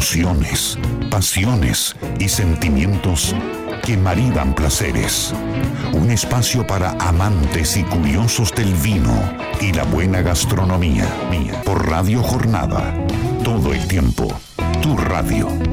emociones, pasiones y sentimientos que maridan placeres. Un espacio para amantes y curiosos del vino y la buena gastronomía. Por Radio Jornada. Todo el tiempo. Tu radio.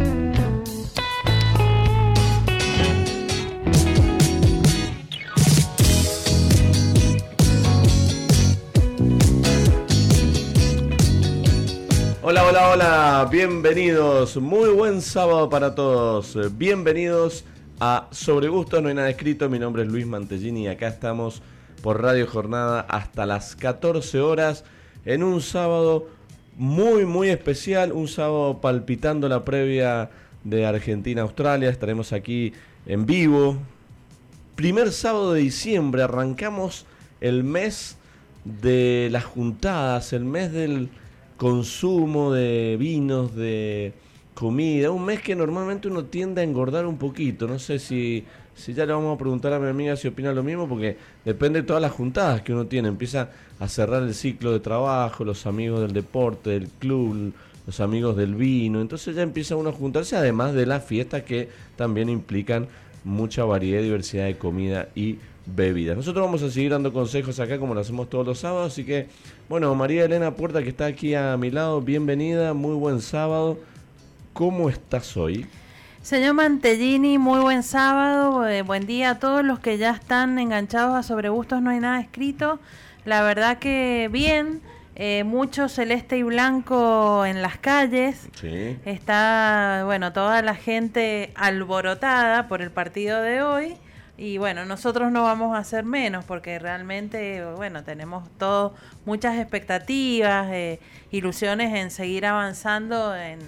Hola, hola, hola, bienvenidos, muy buen sábado para todos, bienvenidos a Sobre Gusto. No hay nada escrito, mi nombre es Luis Mantellini y acá estamos por Radio Jornada hasta las 14 horas en un sábado muy, muy especial, un sábado palpitando la previa de Argentina-Australia, estaremos aquí en vivo. Primer sábado de diciembre, arrancamos el mes de las juntadas, el mes del consumo de vinos, de comida, un mes que normalmente uno tiende a engordar un poquito, no sé si, si ya le vamos a preguntar a mi amiga si opina lo mismo, porque depende de todas las juntadas que uno tiene, empieza a cerrar el ciclo de trabajo, los amigos del deporte, del club, los amigos del vino, entonces ya empieza uno a juntarse, además de las fiestas que también implican mucha variedad y diversidad de comida y bebidas. Nosotros vamos a seguir dando consejos acá como lo hacemos todos los sábados, así que bueno, María Elena Puerta que está aquí a mi lado, bienvenida, muy buen sábado. ¿Cómo estás hoy? Señor Mantellini, muy buen sábado, eh, buen día a todos los que ya están enganchados a Sobre Gustos No hay nada escrito. La verdad que bien, eh, mucho celeste y blanco en las calles. Sí. Está, bueno, toda la gente alborotada por el partido de hoy. Y bueno, nosotros no vamos a hacer menos porque realmente, bueno, tenemos todo, muchas expectativas, eh, ilusiones en seguir avanzando en,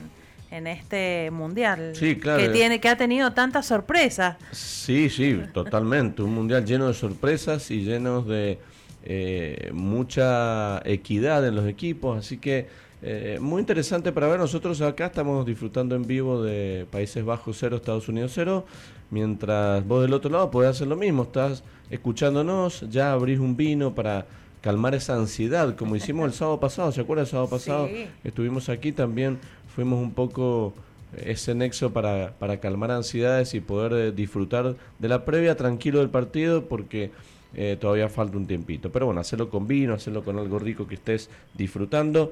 en este mundial. Sí, claro. Que, tiene, que ha tenido tantas sorpresas. Sí, sí, totalmente. Un mundial lleno de sorpresas y lleno de eh, mucha equidad en los equipos. Así que eh, muy interesante para ver. Nosotros acá estamos disfrutando en vivo de Países Bajos 0, Estados Unidos 0. Mientras vos del otro lado podés hacer lo mismo. Estás escuchándonos, ya abrís un vino para calmar esa ansiedad, como hicimos el sábado pasado. ¿Se acuerda el sábado pasado? Sí. Estuvimos aquí también, fuimos un poco ese nexo para, para calmar ansiedades y poder eh, disfrutar de la previa tranquilo del partido porque eh, todavía falta un tiempito. Pero bueno, hacerlo con vino, hacerlo con algo rico que estés disfrutando.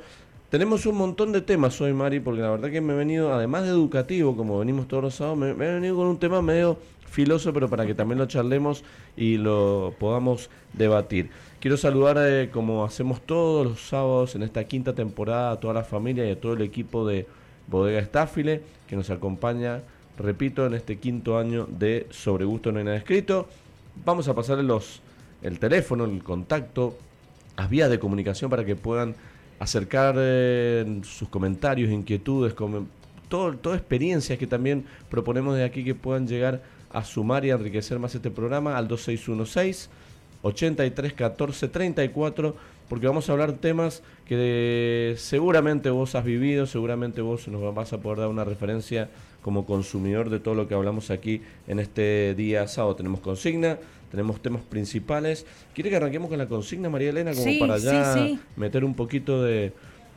Tenemos un montón de temas hoy, Mari, porque la verdad que me he venido, además de educativo, como venimos todos los sábados, me, me he venido con un tema medio filoso, pero para que también lo charlemos y lo podamos debatir. Quiero saludar, eh, como hacemos todos los sábados en esta quinta temporada, a toda la familia y a todo el equipo de Bodega Estáfile, que nos acompaña, repito, en este quinto año de Sobre Gusto No hay nada escrito. Vamos a pasarle los, el teléfono, el contacto, las vías de comunicación para que puedan acercar eh, sus comentarios, inquietudes, com todo, toda experiencias que también proponemos de aquí que puedan llegar a sumar y enriquecer más este programa al 2616 8314 34 porque vamos a hablar temas que seguramente vos has vivido, seguramente vos nos vas a poder dar una referencia como consumidor de todo lo que hablamos aquí en este día sábado. Tenemos consigna, tenemos temas principales. ¿Quiere que arranquemos con la consigna, María Elena, como Sí, para ya sí. meter un poquito de,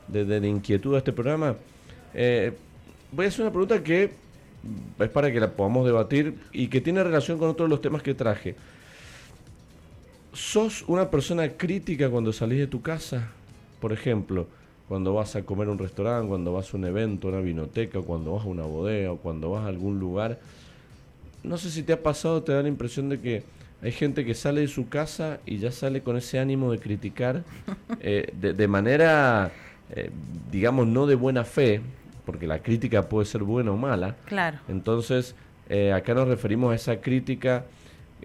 de- de- de inquietud a este programa? Eh, voy a hacer una pregunta que es para que la podamos debatir y que tiene relación con otros de los temas que traje. ¿Sos una persona crítica cuando salís de tu casa? Por ejemplo, cuando vas a comer a un restaurante, cuando vas a un evento, a una vinoteca, cuando vas a una bodega o cuando vas a algún lugar. No sé si te ha pasado, te da la impresión de que hay gente que sale de su casa y ya sale con ese ánimo de criticar eh, de, de manera, eh, digamos, no de buena fe, porque la crítica puede ser buena o mala. Claro. Entonces, eh, acá nos referimos a esa crítica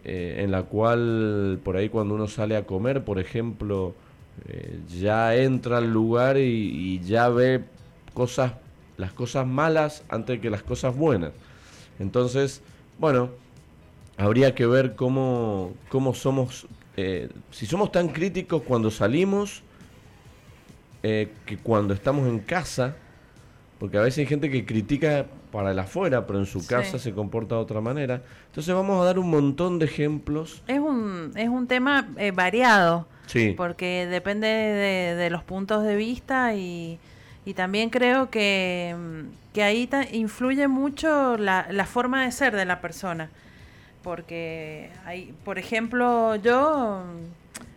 en la cual por ahí cuando uno sale a comer, por ejemplo, ya entra al lugar y, y ya ve cosas, las cosas malas antes que las cosas buenas. Entonces, bueno, habría que ver cómo, cómo somos, eh, si somos tan críticos cuando salimos, eh, que cuando estamos en casa, porque a veces hay gente que critica para el afuera, pero en su Sí. casa se comporta de otra manera. Entonces vamos a dar un montón de ejemplos. Es un, es un tema eh, variado. Sí. porque depende de, de los puntos de vista y, y también creo que, que ahí influye mucho la, la forma de ser de la persona. Porque hay, por ejemplo, yo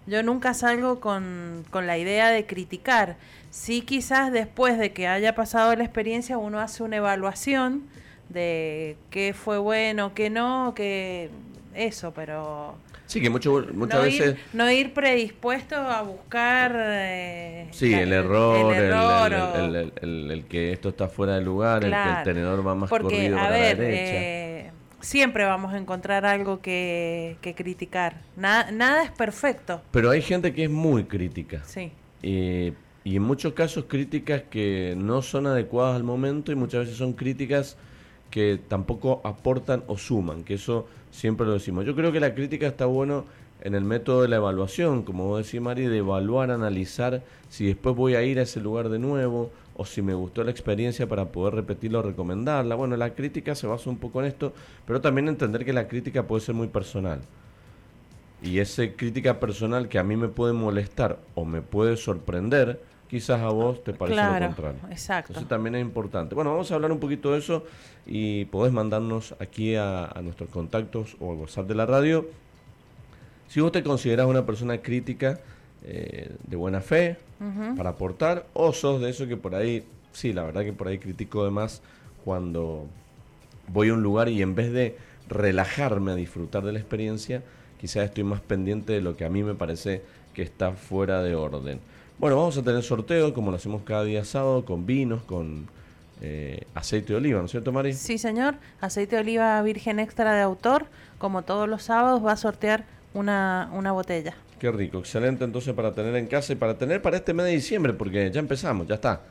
yo nunca salgo con, con, la idea de criticar. Sí, quizás después de que haya pasado la experiencia, uno hace una evaluación de qué fue bueno, qué no, que eso, pero... Sí, que mucho, muchas veces... no ir predispuesto a buscar... Eh, sí, el error, el, el, el, que esto está fuera de lugar, el que el tenedor va más corrido a ver, la derecha. Eh, siempre vamos a encontrar algo que, que criticar. Nada, nada es perfecto. Pero hay gente que es muy crítica. Sí. y en muchos casos críticas que no son adecuadas al momento y muchas veces son críticas que tampoco aportan o suman, que eso siempre lo decimos. Yo creo que la crítica está bueno en el método de la evaluación, como vos decís, Mari, de evaluar, analizar si después voy a ir a ese lugar de nuevo o si me gustó la experiencia para poder repetirla o recomendarla. Bueno, la crítica se basa un poco en esto, pero también entender que la crítica puede ser muy personal. Y esa crítica personal que a mí me puede molestar o me puede sorprender, quizás a vos te parece lo contrario. Exacto. Eso también es importante. Bueno, vamos a hablar un poquito de eso y podés mandarnos aquí a, nuestros contactos o al WhatsApp de la radio. Si vos te considerás una persona crítica eh, de buena fe para aportar, o sos de eso que por ahí, sí, la verdad que por ahí critico de más cuando voy a un lugar y en vez de relajarme a disfrutar de la experiencia, quizás estoy más pendiente de lo que a mí me parece que está fuera de orden. Bueno, vamos a tener sorteo, como lo hacemos cada día sábado, con vinos, con eh, aceite de oliva, ¿no es cierto, Mari? Sí, señor. Aceite de oliva virgen extra de autor, como todos los sábados, va a sortear una, una botella. Qué rico, excelente entonces para tener en casa y para tener para este mes de diciembre, porque ya empezamos, ya está.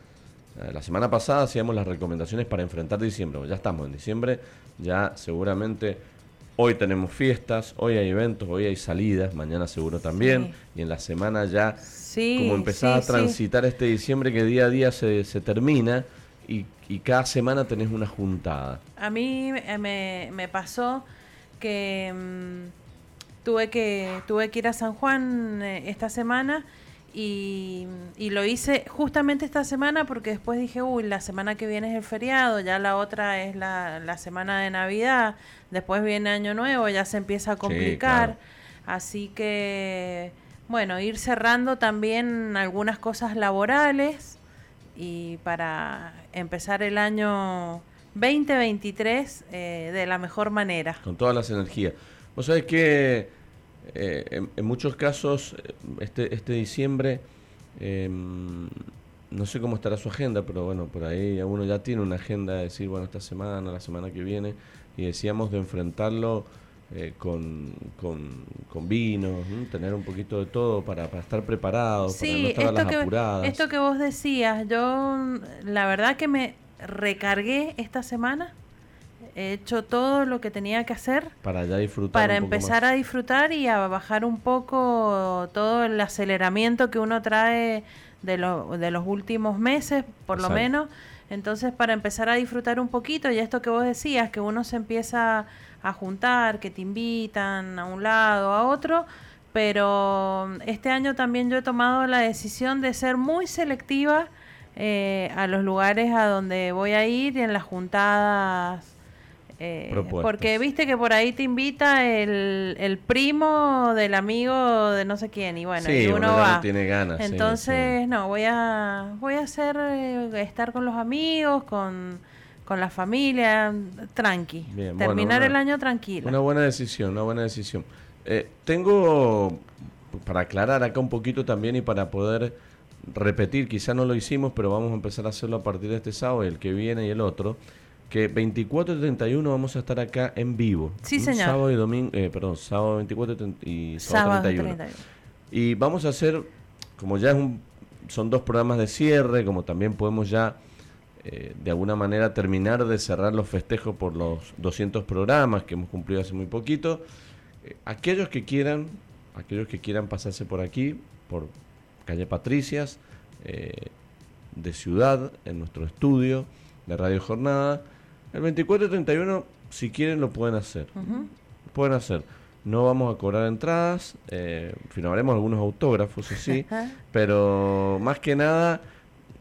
Eh, la semana pasada hacíamos las recomendaciones para enfrentar diciembre, ya estamos en diciembre, ya seguramente Hoy tenemos fiestas, hoy hay eventos, hoy hay salidas, mañana seguro también. Y en la semana ya, como empezás a transitar este diciembre que día a día se, se termina y, cada semana tenés una juntada. A mí me, me pasó que mm, tuve que tuve que ir a San Juan eh, esta semana y, lo hice justamente esta semana porque después dije, uy, la semana que viene es el feriado, ya la otra es la, la semana de Navidad, después viene Año Nuevo, ya se empieza a complicar. Así que, bueno, ir cerrando también algunas cosas laborales y para empezar el año 2023 eh, de la mejor manera. Con todas las energías. Vos sabés que eh, en, muchos casos, este, este diciembre, em, no sé cómo estará su agenda, pero bueno, por ahí uno ya tiene una agenda de decir, bueno, esta semana, la semana que viene, y decíamos de enfrentarlo eh, con, con, vino, tener un poquito de todo para, estar preparados, para no estar a las apuradas. Esto que vos decías, yo la verdad que me recargué esta semana He hecho todo lo que tenía que hacer para ya disfrutar. Para empezar a disfrutar y a bajar un poco todo el aceleramiento que uno trae de, de los últimos meses, por lo menos. Entonces, para empezar a disfrutar un poquito, y esto que vos decías, que uno se empieza a juntar, que te invitan a un lado, a otro, pero este año también yo he tomado la decisión de ser muy selectiva eh, a los lugares a donde voy a ir y en las juntadas eh, porque viste que por ahí te invita el, el, primo del amigo de no sé quién y bueno, y uno, va. tiene ganas. Entonces, no, voy a voy a hacer eh, estar con los amigos, con, con la familia, tranqui. Terminar el año tranquilo. Una buena decisión, una buena decisión. Eh, tengo para aclarar acá un poquito también y para poder repetir, quizá no lo hicimos, pero vamos a empezar a hacerlo a partir de este sábado, el que viene y el otro que 24 y 31 vamos a estar acá en vivo. Sí, señor. Sábado y domingo, eh, perdón, sábado 24 y sábado, 31. Y vamos a hacer, como ya es un, son dos programas de cierre, como también podemos ya eh, de alguna manera terminar de cerrar los festejos por los 200 programas que hemos cumplido hace muy poquito. Eh, aquellos que quieran, aquellos que quieran pasarse por aquí, por calle Patricias, de ciudad, en nuestro estudio de Radio Jornada, el 24 y 31, si quieren, lo pueden hacer. Pueden hacer. No vamos a cobrar entradas, eh, firmaremos algunos autógrafos, sí, pero más que nada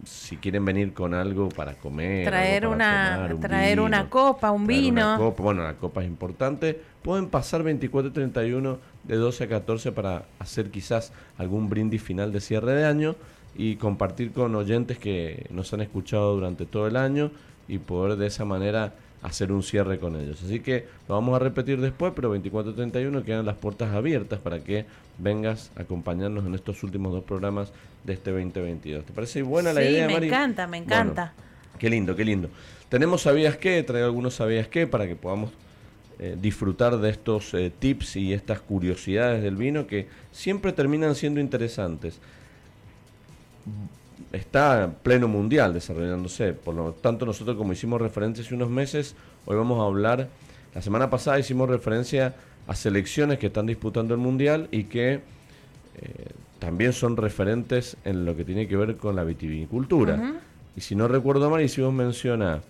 si quieren venir con algo para comer, traer para una tomar, un traer vino, una copa, un una vino. copa. Bueno, la copa es importante. Pueden pasar 24 y 31 de 12 a 14 para hacer quizás algún brindis final de cierre de año y compartir con oyentes que nos han escuchado durante todo el año y poder de esa manera hacer un cierre con ellos. Así que lo vamos a repetir después, pero 24 y 31 quedan las puertas abiertas para que vengas a acompañarnos en estos últimos dos programas de este 2022. ¿Te parece buena la Sí, idea, me Mari? encanta, me Bueno, encanta. Qué lindo, qué lindo. Tenemos sabías qué, traigo algunos sabías qué para que podamos eh, disfrutar de estos eh, tips y estas curiosidades del vino que siempre terminan siendo interesantes. Está en pleno mundial desarrollándose, por lo tanto nosotros como hicimos referencia hace unos meses, hoy vamos a hablar, la semana pasada hicimos referencia a selecciones que están disputando el mundial y que eh, también son referentes en lo que tiene que ver con la vitivinicultura. Ujú. Y si no recuerdo mal, hicimos mención a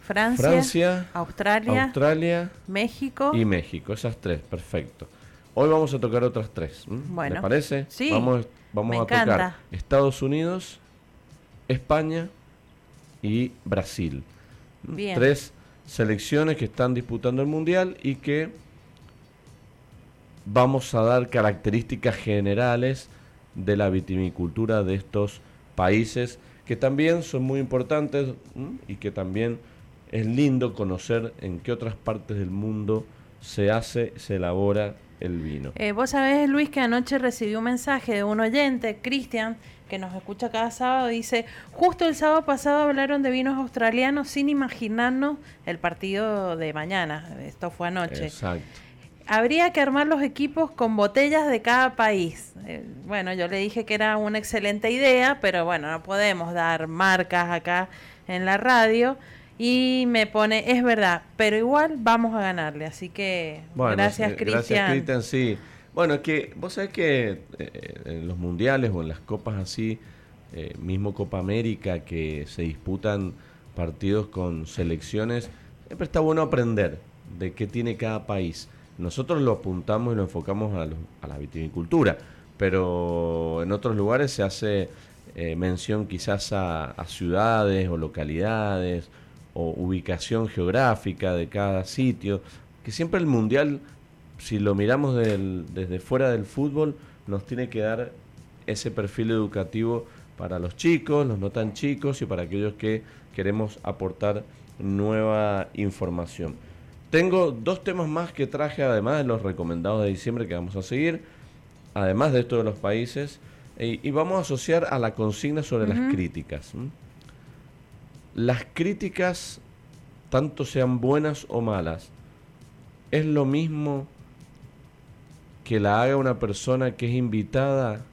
Francia, Francia, Australia, Australia México. y México. Esas tres, perfecto. Hoy vamos a tocar otras tres. ¿m? Bueno, ¿Le parece? sí, Vamos, vamos me a tocar encanta. Estados Unidos, España y Brasil. Tres selecciones que están disputando el Mundial y que vamos a dar características generales de la vitivinicultura de estos países que también son muy importantes ¿m? y que también es lindo conocer en qué otras partes del mundo se hace, se elabora el vino. Eh, Vos sabés, Luis, que anoche recibí un mensaje de un oyente, Cristian, que nos escucha cada sábado, dice, justo el sábado pasado hablaron de vinos australianos sin imaginarnos el partido de mañana. Esto fue anoche. Exacto. Habría que armar los equipos con botellas de cada país. Eh, bueno, yo le dije que era una excelente idea, pero bueno, no podemos dar marcas acá en la radio. Y me pone, es verdad, pero igual vamos a ganarle. Así que Bueno, gracias, eh, Cristian. Gracias, Cristian, sí. Bueno, es que vos sabés que eh, en los mundiales o en las copas así, eh, mismo Copa América, que se disputan partidos con selecciones, siempre está bueno aprender de qué tiene cada país. Nosotros lo apuntamos y lo enfocamos a, los- a la vitivinicultura, pero en otros lugares se hace eh, mención quizás a, a ciudades o localidades o ubicación geográfica de cada sitio, que siempre el mundial, si lo miramos del- desde fuera del fútbol, nos tiene que dar ese perfil educativo para los chicos, los no tan chicos y para aquellos que queremos aportar nueva información. Tengo dos temas más que traje, además de los recomendados de diciembre que vamos a seguir, además de esto de los países, y, y vamos a asociar a la consigna sobre las críticas. Las críticas, tanto sean buenas o malas, es lo mismo que la haga una persona que es invitada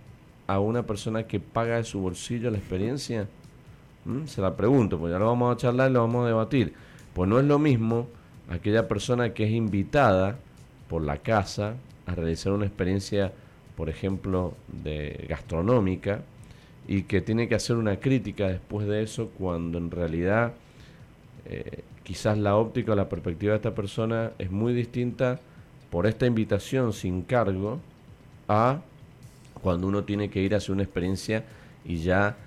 a una persona que paga de su bolsillo la experiencia? ¿Mm? Se la pregunto, pues ya lo vamos a charlar y lo vamos a debatir. Pues no es lo mismo aquella persona que es invitada por la casa a realizar una experiencia, por ejemplo, de gastronómica y que tiene que hacer una crítica después de eso cuando en realidad eh, quizás la óptica o la perspectiva de esta persona es muy distinta por esta invitación sin cargo a cuando uno tiene que ir a hacer una experiencia y ya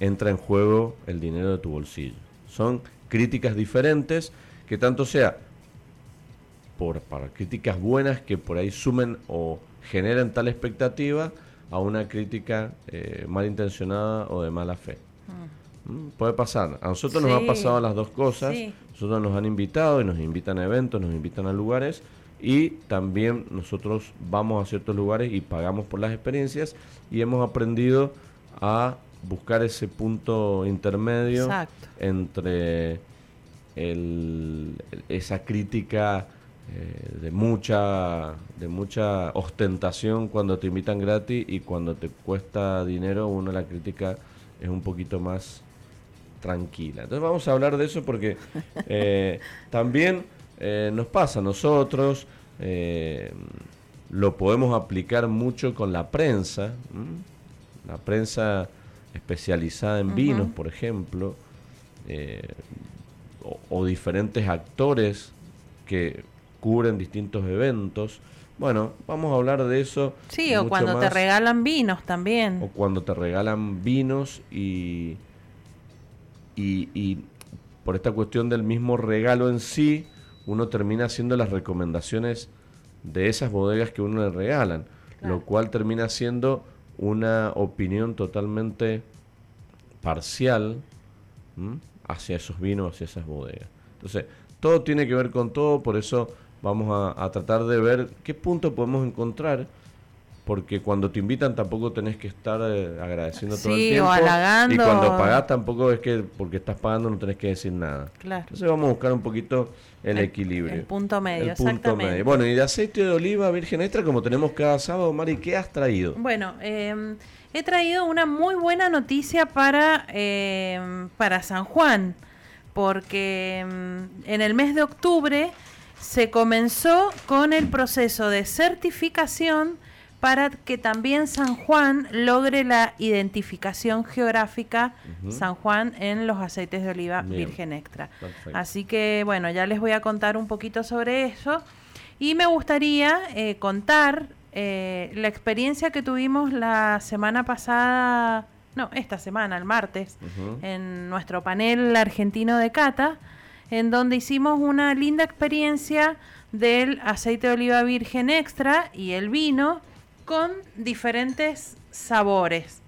entra en juego el dinero de tu bolsillo. Son críticas diferentes que tanto sea por para críticas buenas que por ahí sumen o generen tal expectativa a una crítica eh, malintencionada o de mala fe. Mm, Puede pasar. A nosotros nos ha Sí. pasado las dos cosas. Sí. Nosotros nos han invitado y nos invitan a eventos, nos invitan a lugares y también nosotros vamos a ciertos lugares y pagamos por las experiencias y hemos aprendido a buscar ese punto intermedio Exacto. entre el- esa crítica eh, de mucha de mucha ostentación cuando te invitan gratis y cuando te cuesta dinero uno la crítica es un poquito más tranquila entonces vamos a hablar de eso porque eh, también eh, nos pasa a nosotros lo podemos aplicar mucho con la prensa ¿m? la prensa especializada en vinos por ejemplo o, o diferentes actores que cubren distintos eventos Bueno, vamos a hablar de eso. Sí, o cuando te regalan vinos también. O cuando te regalan vinos y, y, y por esta cuestión del mismo regalo en sí, uno termina haciendo las recomendaciones de esas bodegas que uno le regalan, lo cual termina siendo una opinión totalmente parcial hacia esos vinos, hacia esas bodegas. Entonces, todo tiene que ver con todo, por eso vamos a, tratar de ver qué punto podemos encontrar porque cuando te invitan tampoco tenés que estar eh, agradeciendo todo el tiempo. Y cuando pagás tampoco es que porque estás pagando no tenés que decir nada. Claro. Entonces vamos a buscar un poquito el, equilibrio. El punto medio, el punto medio. Bueno, y de aceite de oliva virgen extra, como tenemos cada sábado, Mari, ¿qué has traído? Bueno, em, he traído una muy buena noticia para, em, para San Juan, porque em, en el mes de octubre se comenzó con el proceso de certificación para que también San Juan logre la identificación geográfica San Juan en los aceites de oliva virgen extra. Así que bueno, ya les voy a contar un poquito sobre eso. Y me gustaría eh, contar eh, la experiencia que tuvimos la semana pasada, no, esta semana, el martes, en nuestro panel argentino de cata, en donde hicimos una linda experiencia del aceite de oliva virgen extra y el vino con diferentes sabores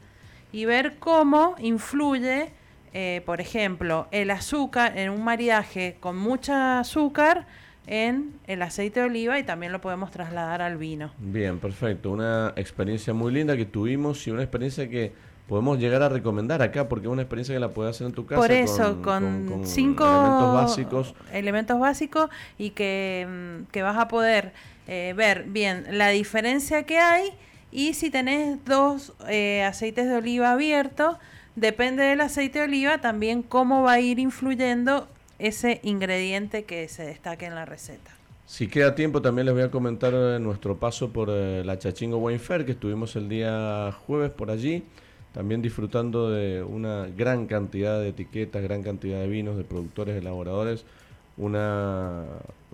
y ver cómo influye, eh, por ejemplo, el azúcar en un maridaje con mucha azúcar en el aceite de oliva y también lo podemos trasladar al vino. Bien, perfecto. Una experiencia muy linda que tuvimos y una experiencia que podemos llegar a recomendar acá porque es una experiencia que la puedes hacer en tu casa. Por eso, con, cinco elementos básicos. Elementos básicos y que, mm, que vas a poder eh, ver bien la diferencia que hay y si tenés dos eh, aceites de oliva abiertos, depende del aceite de oliva también cómo va a ir influyendo ese ingrediente que se destaque en la receta. Si queda tiempo, también les voy a comentar eh, nuestro paso por la Chachingo Wine Fair, que estuvimos el día jueves por allí, también disfrutando de una gran cantidad de etiquetas, gran cantidad de vinos, de productores, elaboradores, una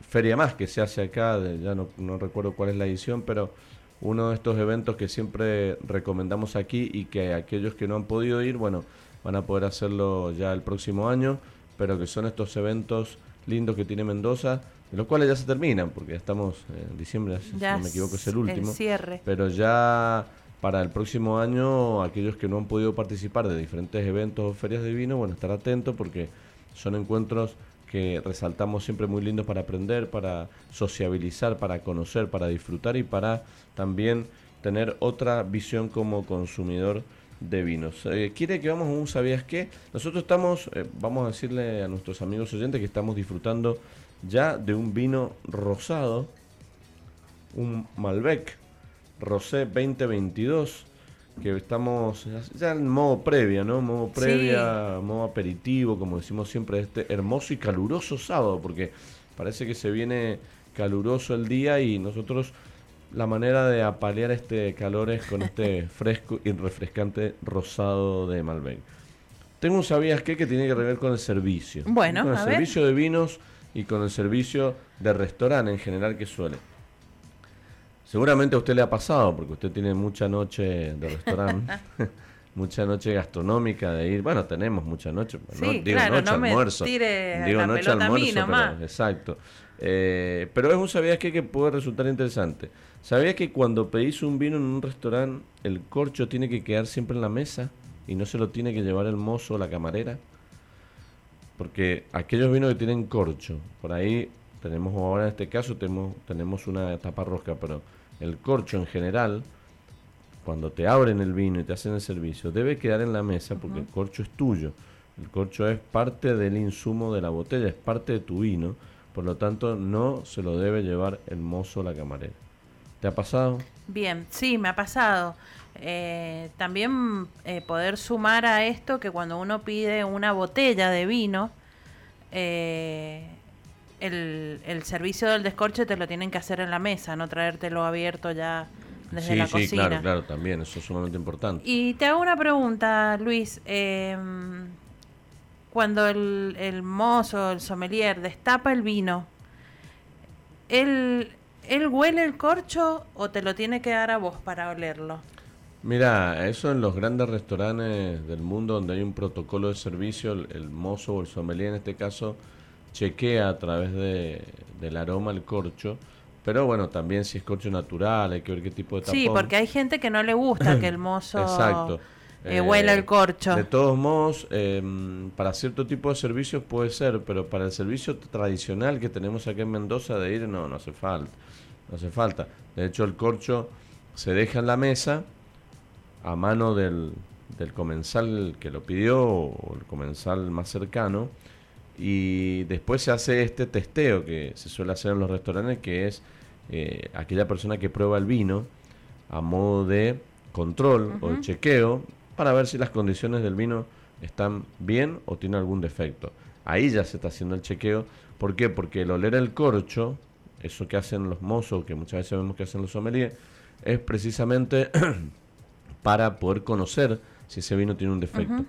feria más que se hace acá, ya no, no, recuerdo cuál es la edición, pero uno de estos eventos que siempre recomendamos aquí y que aquellos que no han podido ir, bueno, van a poder hacerlo ya el próximo año, pero que son estos eventos lindos que tiene Mendoza, de los cuales ya se terminan, porque ya estamos en diciembre, si no me equivoco es el último, cierre. pero ya para el próximo año aquellos que no han podido participar de diferentes eventos o ferias de vino, bueno, estar atentos porque son encuentros que resaltamos siempre muy lindos para aprender, para sociabilizar, para conocer, para disfrutar y para también tener otra visión como consumidor de vinos. Eh, ¿Quiere que vamos a un sabías qué? Nosotros estamos, eh, vamos a decirle a nuestros amigos oyentes que estamos disfrutando ya de un vino rosado, un Malbec Rosé 2022 que estamos ya en modo previa, ¿no? Modo previa, modo aperitivo, como decimos siempre, este hermoso y caluroso sábado, porque parece que se viene caluroso el día y nosotros la manera de apalear este calor es con este fresco y refrescante rosado de Malbec. Tengo un sabías qué que tiene que ver con el servicio. Bueno, con el servicio de vinos y con el servicio de restaurante en general que suele. Seguramente a usted le ha pasado, porque usted tiene mucha noche de restaurante, mucha noche gastronómica de ir. Bueno, tenemos mucha noche, no, digo noche almuerzo. digo noche almuerzo, pero, exacto. Eh, pero es un sabías que, que puede resultar interesante. ¿Sabías que cuando pedís un vino en un restaurante, el corcho tiene que quedar siempre en la mesa y no se lo tiene que llevar el mozo o la camarera? Porque aquellos vinos que tienen corcho, por ahí tenemos ahora en este caso tenemos, tenemos una tapa rosca, pero el corcho en general, cuando te abren el vino y te hacen el servicio, debe quedar en la mesa porque el corcho es tuyo. El corcho es parte del insumo de la botella, es parte de tu vino, por lo tanto no se lo debe llevar el mozo o la camarera. ¿Te ha pasado? Bien, sí, me ha pasado. Eh, también eh, poder sumar a esto que cuando uno pide una botella de vino, eh, el, servicio del descorche te lo tienen que hacer en la mesa, no traértelo abierto ya desde la cocina. Sí, claro, claro, también, eso es sumamente importante. Y te hago una pregunta, Luis. Em, cuando el, el mozo, el sommelier, destapa el vino, él ¿él huele el corcho o te lo tiene que dar a vos para olerlo? Mira, eso en los grandes restaurantes del mundo donde hay un protocolo de servicio, el, mozo o el sommelier en este caso chequea a través de, del aroma el corcho, pero bueno, también si es corcho natural, hay que ver qué tipo de tapón. Sí, porque hay gente que no le gusta que el mozo Exacto. Eh, huela el corcho. De todos modos, eh, para cierto tipo de servicios puede ser, pero para el servicio tradicional que tenemos aquí en Mendoza de ir, no, no hace falta. No hace falta. De hecho, el corcho se deja en la mesa a mano del, del comensal que lo pidió o el comensal más cercano y después se hace este testeo que se suele hacer en los restaurantes que es eh, aquella persona que prueba el vino a modo de control o de chequeo para ver si las condiciones del vino están bien o tiene algún defecto. Ahí ya se está haciendo el chequeo. ¿Por qué? Porque el oler el corcho, eso que hacen los mozos, que muchas veces vemos que hacen los sommeliers, es precisamente para poder conocer si ese vino tiene un defecto.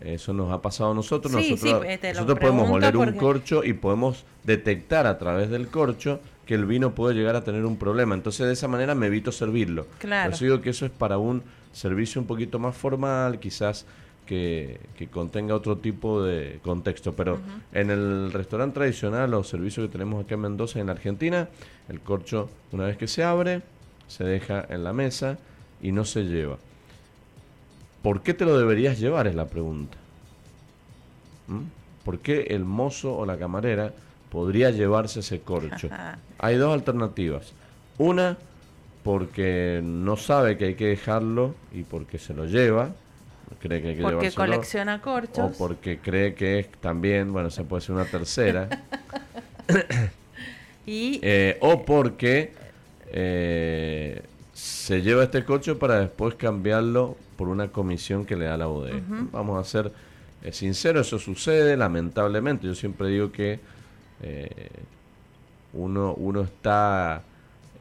Eso nos ha pasado a nosotros. nosotros, eh, nosotros podemos oler un corcho y podemos detectar a través del corcho que el vino puede llegar a tener un problema. Entonces de esa manera me evito servirlo. Claro. Por eso digo que eso es para un servicio un poquito más formal, quizás que, contenga otro tipo de contexto. Pero en el restaurante tradicional o servicio que tenemos aquí en Mendoza, en Argentina, el corcho una vez que se abre, se deja en la mesa y no se lleva. ¿Por qué te lo deberías llevar? Es la pregunta. ¿Mm? ¿Por qué el mozo o la camarera podría llevarse ese corcho? Hay dos alternativas. Una, porque no sabe que hay que dejarlo y porque se lo lleva. Cree que hay que porque colecciona corchos. O porque cree que es también, bueno, se puede ser una tercera. y, eh, o porque eh, se lleva este corcho para después cambiarlo por una comisión que le da la bodega. Vamos a ser eh, sinceros, eso sucede, lamentablemente. Yo siempre digo que eh, uno, uno está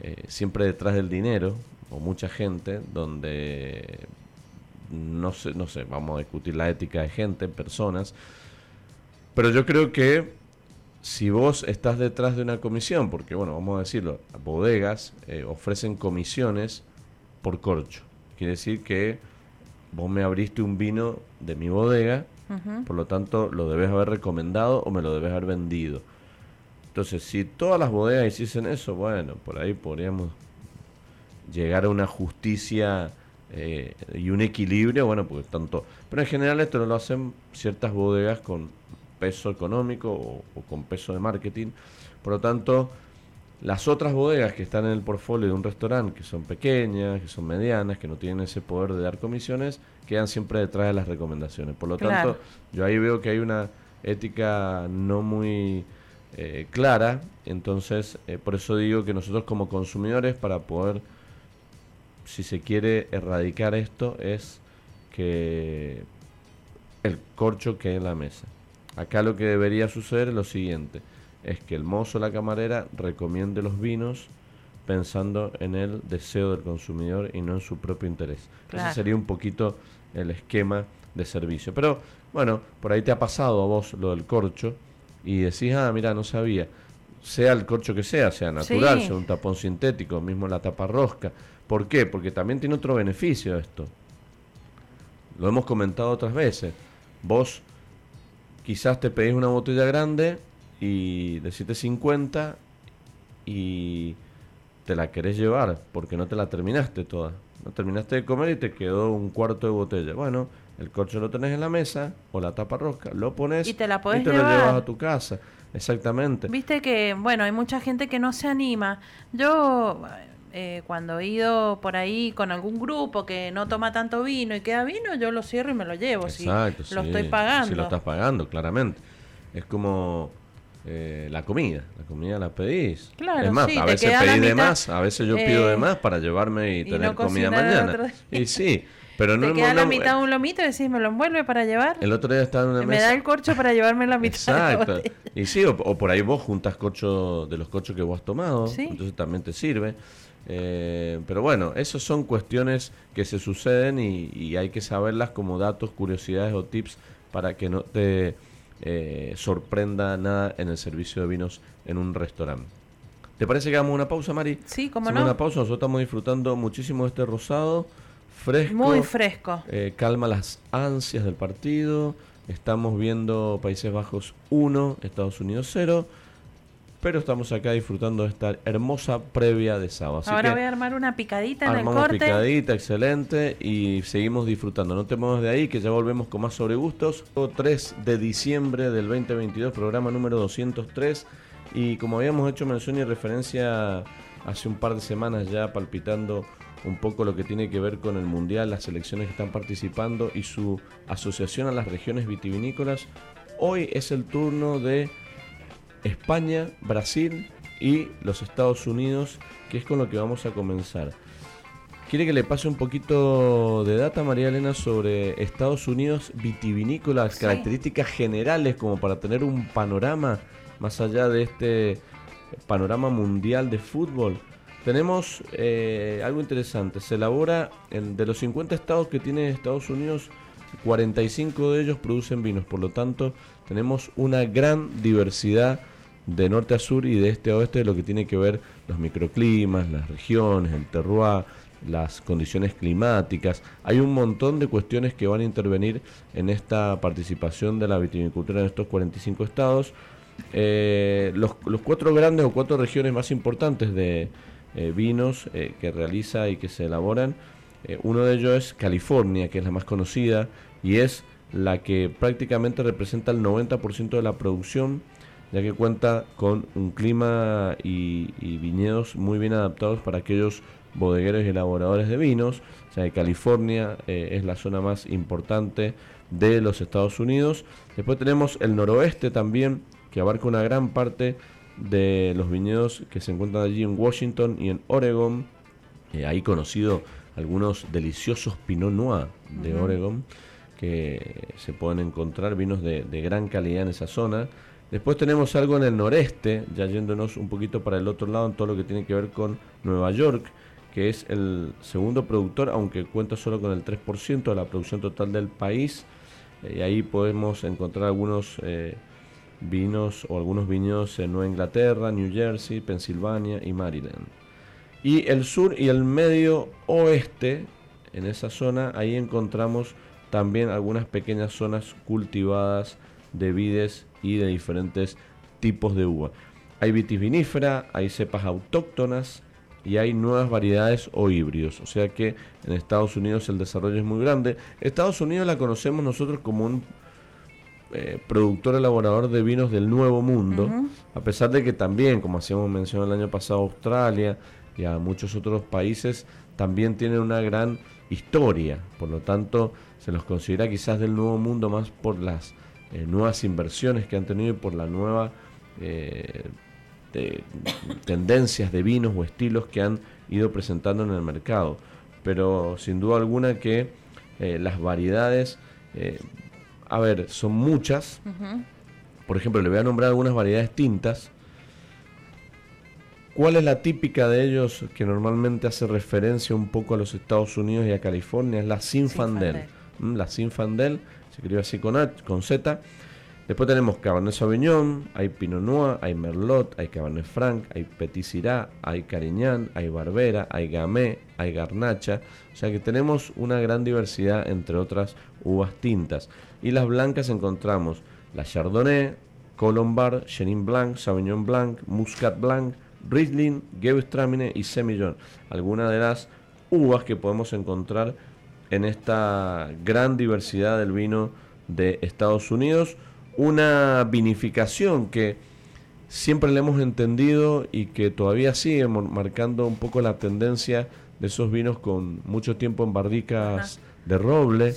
eh, siempre detrás del dinero, o mucha gente, donde no sé, no sé, vamos a discutir la ética de gente, personas, pero yo creo que si vos estás detrás de una comisión, porque bueno, vamos a decirlo, bodegas ofrecen comisiones por corcho. Quiere decir que vos me abriste un vino de mi bodega, por lo tanto lo debes haber recomendado o me lo debes haber vendido. Entonces, si todas las bodegas hiciesen eso, bueno, por ahí podríamos llegar a una justicia eh, y un equilibrio, bueno, pues tanto... Pero en general esto lo hacen ciertas bodegas con peso económico o con peso de marketing. Por lo tanto, las otras bodegas que están en el portfolio de un restaurante, que son pequeñas, que son medianas, que no tienen ese poder de dar comisiones, quedan siempre detrás de las recomendaciones. Por lo tanto, yo ahí veo que hay una ética no muy eh, clara, entonces eh, por eso digo que nosotros como consumidores, para poder, si se quiere erradicar esto, es que el corcho quede en la mesa. Acá lo que debería suceder es lo siguiente es que el mozo o la camarera recomiende los vinos pensando en el deseo del consumidor y no en su propio interés. Ese sería un poquito el esquema de servicio. Pero bueno, por ahí te ha pasado a vos lo del corcho y decís, ah, mira, no sabía. Sea el corcho que sea, sea natural, sea un tapón sintético, mismo la tapa rosca. ¿Por qué? Porque también tiene otro beneficio esto. Lo hemos comentado otras veces. Vos quizás te pedís una botella grande y de 750 y te la querés llevar porque no te la terminaste toda. No terminaste de comer y te quedó un cuarto de botella. Bueno, el corcho lo tenés en la mesa o la tapa rosca, lo pones y te, la lo llevas a tu casa. Exactamente. Viste que, bueno, hay mucha gente que no se anima. Yo, eh, cuando he ido por ahí con algún grupo que no toma tanto vino y queda vino, yo lo cierro y me lo llevo. Exacto, si lo estoy pagando. Si lo estás pagando, claramente. Es como eh, la comida. La comida la pedís. Claro, es más, a veces pedí de más, a veces yo pido de eh, más para llevarme y, tener comida mañana. Y sí, pero no Te queda la mitad un lomito y decís, ¿me lo envuelve para llevar? El otro día estaba en una Me da el corcho para llevarme la mitad. Exacto. y sí, o, por ahí vos juntas corcho de los corchos que vos has tomado, entonces también te sirve. Eh, pero bueno, esas son cuestiones que se suceden y, y hay que saberlas como datos, curiosidades o tips para que no te eh, sorprenda nada en el servicio de vinos en un restaurante. ¿Te parece que hagamos una pausa, Mari? Sí, como no. una pausa, nosotros estamos disfrutando muchísimo de este rosado, fresco. Muy fresco. Eh, calma las ansias del partido. Estamos viendo Países Bajos 1, Estados Unidos 0 pero estamos acá disfrutando de esta hermosa previa de sábado. Ahora voy a armar una picadita en el corte. Armamos picadita, excelente, y seguimos disfrutando. No te muevas de ahí, que ya volvemos con más sobre gustos. 3 de diciembre del 2022, programa número 203. Y como habíamos hecho mención y referencia hace un par de semanas ya, palpitando un poco lo que tiene que ver con el Mundial, las selecciones que están participando y su asociación a las regiones vitivinícolas, hoy es el turno de España, Brasil y los Estados Unidos, que es con lo que vamos a comenzar. ¿Quiere que le pase un poquito de data, María Elena, sobre Estados Unidos vitivinícolas, características generales, como para tener un panorama más allá de este panorama mundial de fútbol? Tenemos eh, algo interesante. Se elabora en, de los 50 estados que tiene Estados Unidos, 45 de ellos producen vinos. Por lo tanto, tenemos una gran diversidad de norte a sur y de este a oeste de lo que tiene que ver los microclimas, las regiones, el terroir, las condiciones climáticas. Hay un montón de cuestiones que van a intervenir en esta participación de la vitivinicultura en estos 45 estados. Eh, los, cuatro grandes o cuatro regiones más importantes de eh, vinos eh, que realiza y que se elaboran, uno de ellos es California, que es la más conocida y es la que prácticamente representa el 90% de la producción ya que cuenta con un clima y, viñedos muy bien adaptados para aquellos bodegueros y elaboradores de vinos. O sea, California eh, es la zona más importante de los Estados Unidos. Después tenemos el noroeste también, que abarca una gran parte de los viñedos que se encuentran allí en Washington y en Oregon. Eh, ahí conocido algunos deliciosos Pinot Noir de Oregon, que se pueden encontrar vinos de gran calidad en esa zona. Después tenemos algo en el noreste, ya yéndonos un poquito para el otro lado en todo lo que tiene que ver con Nueva York, que es el segundo productor, aunque cuenta solo con el 3% de la producción total del país. Eh, y ahí podemos encontrar algunos eh, vinos o algunos viñedos en Nueva Inglaterra, New Jersey, Pensilvania y Maryland. Y el sur y el medio oeste, en esa zona, ahí encontramos también algunas pequeñas zonas cultivadas de vides y de diferentes tipos de uva. Hay vitivinífera, hay cepas autóctonas y hay nuevas variedades o híbridos. O sea que en Estados Unidos el desarrollo es muy grande. Estados Unidos la conocemos nosotros como un eh, productor elaborador de vinos del nuevo mundo, a pesar de que también, como hacíamos mención el año pasado, Australia y a muchos otros países también tienen una gran historia. Por lo tanto, se los considera quizás del nuevo mundo más por las eh, nuevas inversiones que han tenido y por la nueva eh, tendencias de vinos o estilos que han ido presentando en el mercado. Pero sin duda alguna que eh, las variedades, a ver, son muchas. Por ejemplo, le voy a nombrar algunas variedades tintas. ¿Cuál es la típica de ellos que normalmente hace referencia un poco a los Estados Unidos y a California? Es la Sinfandel. Mm, la Sinfandel se escribe así con, con Z. Después tenemos Cabernet Sauvignon, hay Pinot Noir, hay Merlot, hay Cabernet Franc, hay Petit Syrah, hay Carignan, hay Barbera, hay Gamay, hay Garnacha. O sea que tenemos una gran diversidad entre otras uvas tintas. Y las blancas encontramos la Chardonnay, Colombard, Chenin Blanc, Sauvignon Blanc, Muscat Blanc, Riesling, Gewürztraminer y Semillon. Algunas de las uvas que podemos encontrar en esta gran diversidad del vino de Estados Unidos. Una vinificación que siempre le hemos entendido y que todavía sigue marcando un poco la tendencia de esos vinos con mucho tiempo en bardicas de roble,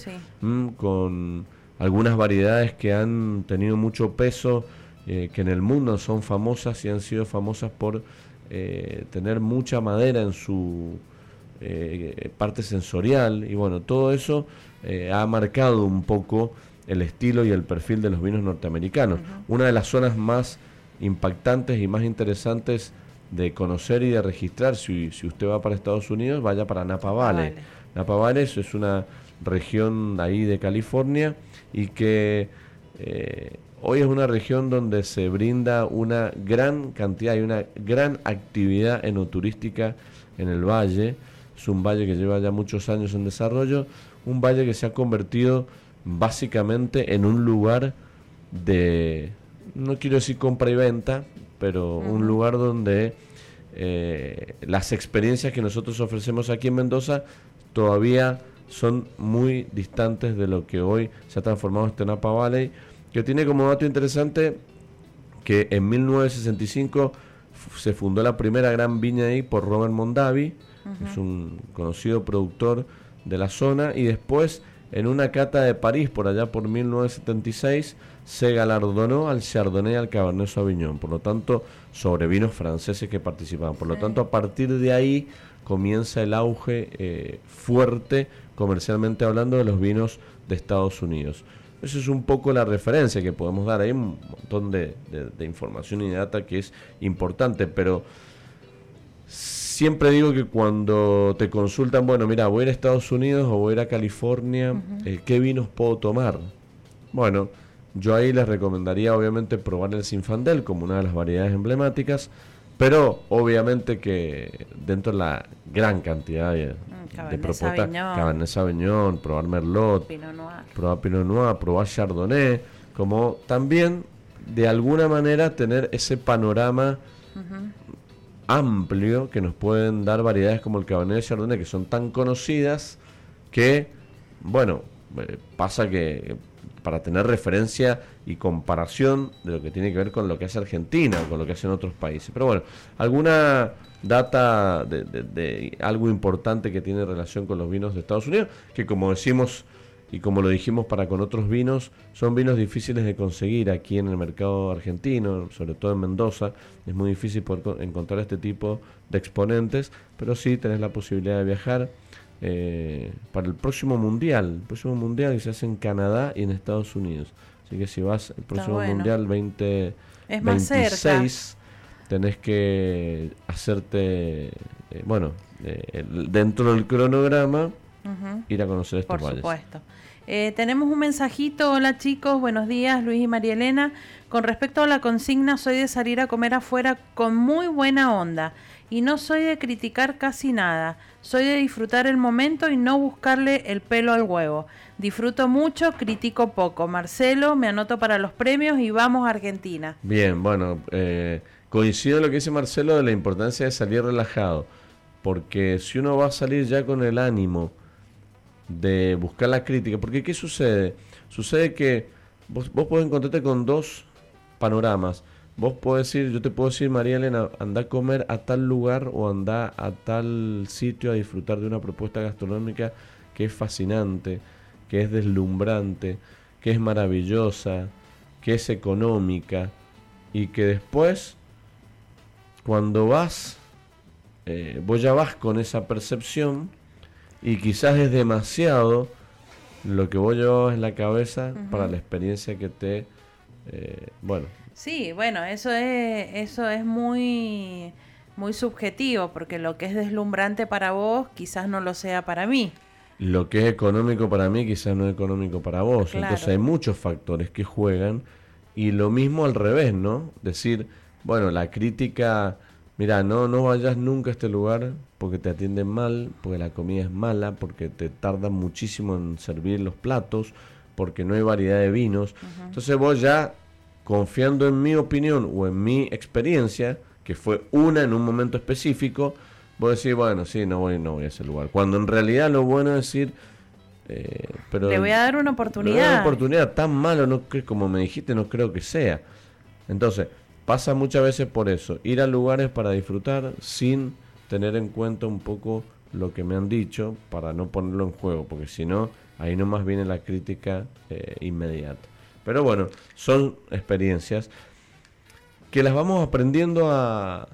con algunas variedades que han tenido mucho peso, eh, que en el mundo son famosas y han sido famosas por eh, tener mucha madera en su eh, parte sensorial y bueno, todo eso eh, ha marcado un poco el estilo y el perfil de los vinos norteamericanos. Una de las zonas más impactantes y más interesantes de conocer y de registrar, si, si usted va para Estados Unidos, vaya para Napa Valley. Napa Valley es una región ahí de California y que eh, hoy es una región donde se brinda una gran cantidad y una gran actividad enoturística en el valle. Es un valle que lleva ya muchos años en desarrollo, un valle que se ha convertido básicamente en un lugar de, no quiero decir compra y venta, pero un lugar donde eh, las experiencias que nosotros ofrecemos aquí en Mendoza todavía son muy distantes de lo que hoy se ha transformado este Napa Valley, que tiene como dato interesante que en 1965 se fundó la primera gran viña ahí por Robert Mondavi, es un conocido productor de la zona, y después en una cata de París por allá por 1976 se galardonó al Chardonnay y al Cabernet Sauvignon, por lo tanto, sobre vinos franceses que participaban. Por lo tanto, a partir de ahí comienza el auge eh, fuerte, comercialmente hablando, de los vinos de Estados Unidos. Eso es un poco la referencia que podemos dar. Hay un montón de, de información y de data que es importante, pero siempre digo que cuando te consultan, bueno, mira, voy a ir a Estados Unidos o voy a ir a California, eh, ¿qué vinos puedo tomar? Bueno, yo ahí les recomendaría obviamente probar el Sinfandel como una de las variedades emblemáticas, pero obviamente que dentro de la gran cantidad de, mm, de propuestas, Cabernet Sauvignon, probar Merlot, probar Pinot Noir, probar Chardonnay, como también de alguna manera tener ese panorama amplio que nos pueden dar variedades como el Cabernet Chardonnay que son tan conocidas que, bueno, eh, pasa que para tener referencia y comparación de lo que tiene que ver con lo que hace Argentina o con lo que hacen otros países. Pero bueno, alguna data de, algo importante que tiene relación con los vinos de Estados Unidos, que como decimos y como lo dijimos para con otros vinos, son vinos difíciles de conseguir aquí en el mercado argentino, sobre todo en Mendoza, es muy difícil poder encontrar este tipo de exponentes, pero sí tenés la posibilidad de viajar eh, para el próximo mundial. El próximo mundial que se hace en Canadá y en Estados Unidos. Así que si vas el próximo mundial 2026, tenés que hacerte, eh, bueno, eh, dentro del cronograma, ir a conocer estos Por supuesto. tenemos un mensajito, hola chicos, buenos días, Luis y María Elena. Con respecto a la consigna, soy de salir a comer afuera con muy buena onda y no soy de criticar casi nada. Soy de disfrutar el momento y no buscarle el pelo al huevo. Disfruto mucho, critico poco. Marcelo, me anoto para los premios y vamos a Argentina. Bien, bueno, eh, coincido en lo que dice Marcelo de la importancia de salir relajado. Porque si uno va a salir ya con el ánimo de buscar la crítica, porque ¿qué sucede? Sucede que vos, vos podés encontrarte con dos panoramas Vos podés decir, yo te puedo decir, María Elena, anda a comer a tal lugar o anda a tal sitio a disfrutar de una propuesta gastronómica que es fascinante, que es deslumbrante, que es maravillosa, que es económica y que después, cuando vas, eh, vos ya vas con esa percepción y quizás es demasiado lo que vos llevas en la cabeza para la experiencia que te, eh, bueno, Sí, bueno, eso es, eso es muy, muy subjetivo, porque lo que es deslumbrante para vos quizás no lo sea para mí. Lo que es económico para mí quizás no es económico para vos. Entonces hay muchos factores que juegan y lo mismo al revés, ¿no? Decir, bueno, la crítica, mira, no, no vayas nunca a este lugar porque te atienden mal, porque la comida es mala, porque te tardan muchísimo en servir los platos, porque no hay variedad de vinos. Entonces vos ya confiando en mi opinión o en mi experiencia, que fue una en un momento específico, voy a decir, bueno, sí, no voy, no voy a ese lugar. Cuando en realidad lo bueno es decir, eh, pero... Le voy a dar una oportunidad. una oportunidad, tan malo no como me dijiste, no creo que sea. Entonces, pasa muchas veces por eso, ir a lugares para disfrutar sin tener en cuenta un poco lo que me han dicho para no ponerlo en juego, porque si no, ahí nomás viene la crítica eh, inmediata. Pero bueno, son experiencias que las vamos aprendiendo a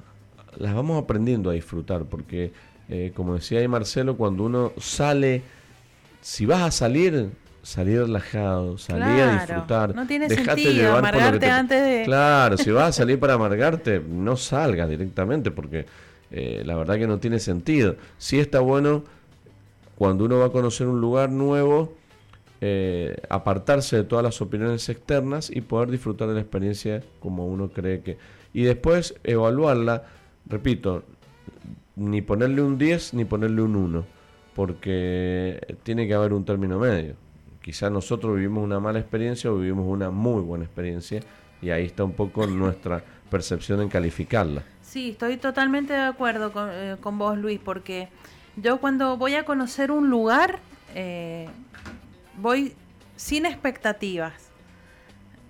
las vamos aprendiendo a disfrutar porque eh, como decía ahí Marcelo cuando uno sale si vas a salir salir relajado salir a disfrutar. no tiene sentido amargarte antes de claro si vas a salir para amargarte no salgas directamente porque eh, la verdad que no tiene sentido. Sí está bueno cuando uno va a conocer un lugar nuevo eh, apartarse de todas las opiniones externas y poder disfrutar de la experiencia como uno cree que... Y después evaluarla, repito, ni ponerle un 10 ni ponerle un 1, porque tiene que haber un término medio. Quizás nosotros vivimos una mala experiencia o vivimos una muy buena experiencia y ahí está un poco nuestra percepción en calificarla. Sí, estoy totalmente de acuerdo con, eh, vos, Luis, porque yo cuando voy a conocer un lugar, eh, voy sin expectativas.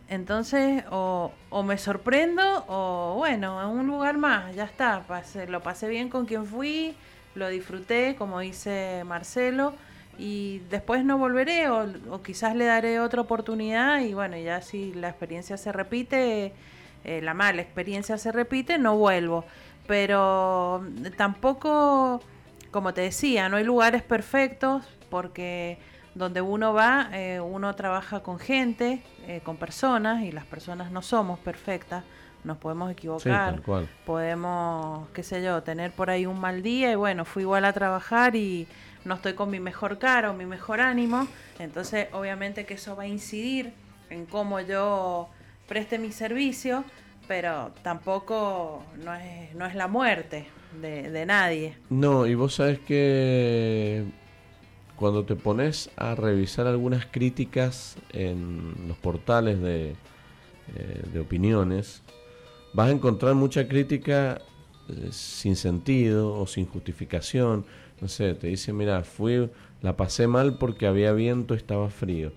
Entonces, o, me sorprendo, o bueno, en un lugar más, ya está. lo pasé bien con quien fui, lo disfruté, como dice Marcelo, y después no volveré, o, o quizás le daré otra oportunidad, y bueno, ya si la experiencia se repite, eh, la mala experiencia se repite, no vuelvo. Pero tampoco, como te decía, no hay lugares perfectos, porque donde uno va, eh, uno trabaja con gente, eh, con personas, y las personas no somos perfectas, nos podemos equivocar, podemos, qué sé yo, tener por ahí un mal día, y bueno, fui igual a trabajar y no estoy con mi mejor cara o mi mejor ánimo, entonces obviamente que eso va a incidir en cómo yo preste mi servicio, pero tampoco no es, no es la muerte de, de nadie. No, y vos sabes que cuando te pones a revisar algunas críticas en los portales de, eh, de opiniones, vas a encontrar mucha crítica eh, sin sentido o sin justificación. No sé, te dicen, mira, fui, la pasé mal porque había viento, estaba frío.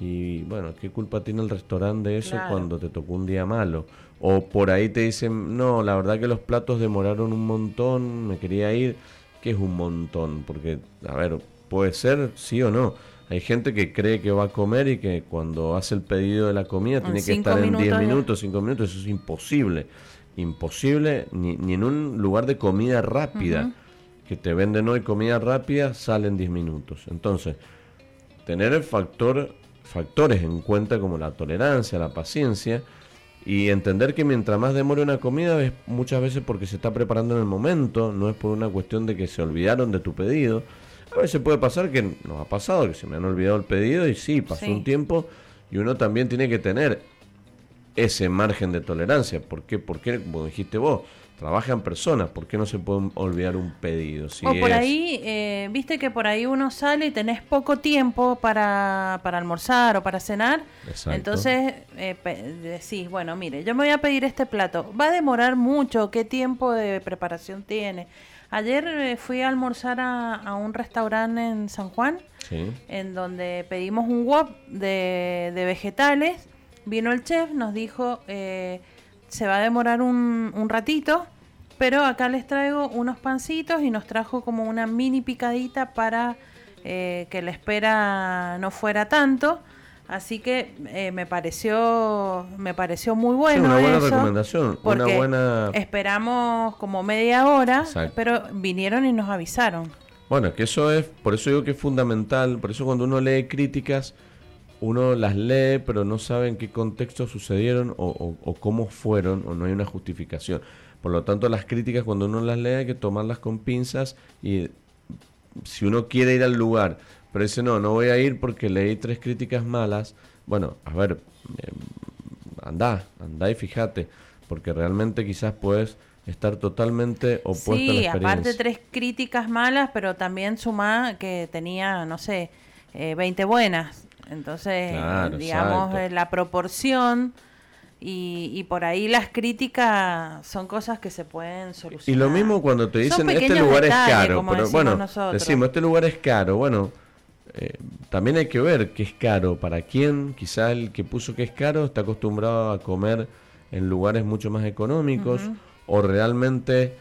Y bueno, ¿qué culpa tiene el restaurante de eso cuando te tocó un día malo? O por ahí te dicen, no, la verdad que los platos demoraron un montón, me quería ir. ¿Qué es un montón? Porque, a ver, Puede ser, sí o no. Hay gente que cree que va a comer y que cuando hace el pedido de la comida tiene que estar en 10 minutos, 5 minutos. Eso es imposible. Imposible ni, ni en un lugar de comida rápida. Que te venden hoy comida rápida, salen 10 minutos. Entonces, tener el factor, factores en cuenta como la tolerancia, la paciencia y entender que mientras más demore una comida es muchas veces porque se está preparando en el momento, no es por una cuestión de que se olvidaron de tu pedido. A veces puede pasar que nos ha pasado, que se me han olvidado el pedido y sí, pasó un tiempo y uno también tiene que tener ese margen de tolerancia. ¿Por qué? Porque, como dijiste vos, trabajan personas, ¿por qué no se puede olvidar un pedido? Si o por ahí, eh, viste que por ahí uno sale y tenés poco tiempo para, para almorzar o para cenar. Entonces eh, decís, bueno, mire, yo me voy a pedir este plato. ¿Va a demorar mucho? ¿Qué tiempo de preparación tiene? Ayer eh, fui a almorzar a, un restaurante en San Juan, en donde pedimos un wok de, vegetales. Vino el chef, nos dijo, eh, se va a demorar un, un ratito, pero acá les traigo unos pancitos y nos trajo como una mini picadita para eh, que la espera no fuera tanto. Así que eh, me pareció me pareció muy bueno. una buena recomendación, una buena. Esperamos como media hora, pero vinieron y nos avisaron. Bueno, que eso es, por eso digo que es fundamental, por eso cuando uno lee críticas, uno las lee, pero no sabe en qué contexto sucedieron o, o cómo fueron, o no hay una justificación. Por lo tanto, las críticas cuando uno las lee hay que tomarlas con pinzas y si uno quiere ir al lugar pero dice, no, no voy a ir porque leí tres críticas malas. Bueno, a ver, eh, anda, anda y fíjate, porque realmente quizás puedes estar totalmente opuesto sí, a la experiencia. aparte tres críticas malas, pero también suma que tenía, no sé, eh, 20 buenas. Entonces, digamos, eh, la proporción y, y, por ahí las críticas son cosas que se pueden solucionar. Y lo mismo cuando te dicen, este lugar es caro, pero bueno, decimos, este lugar es caro, bueno eh, también hay que ver qué es caro para quién. Quizá el que puso que es caro está acostumbrado a comer en lugares mucho más económicos o realmente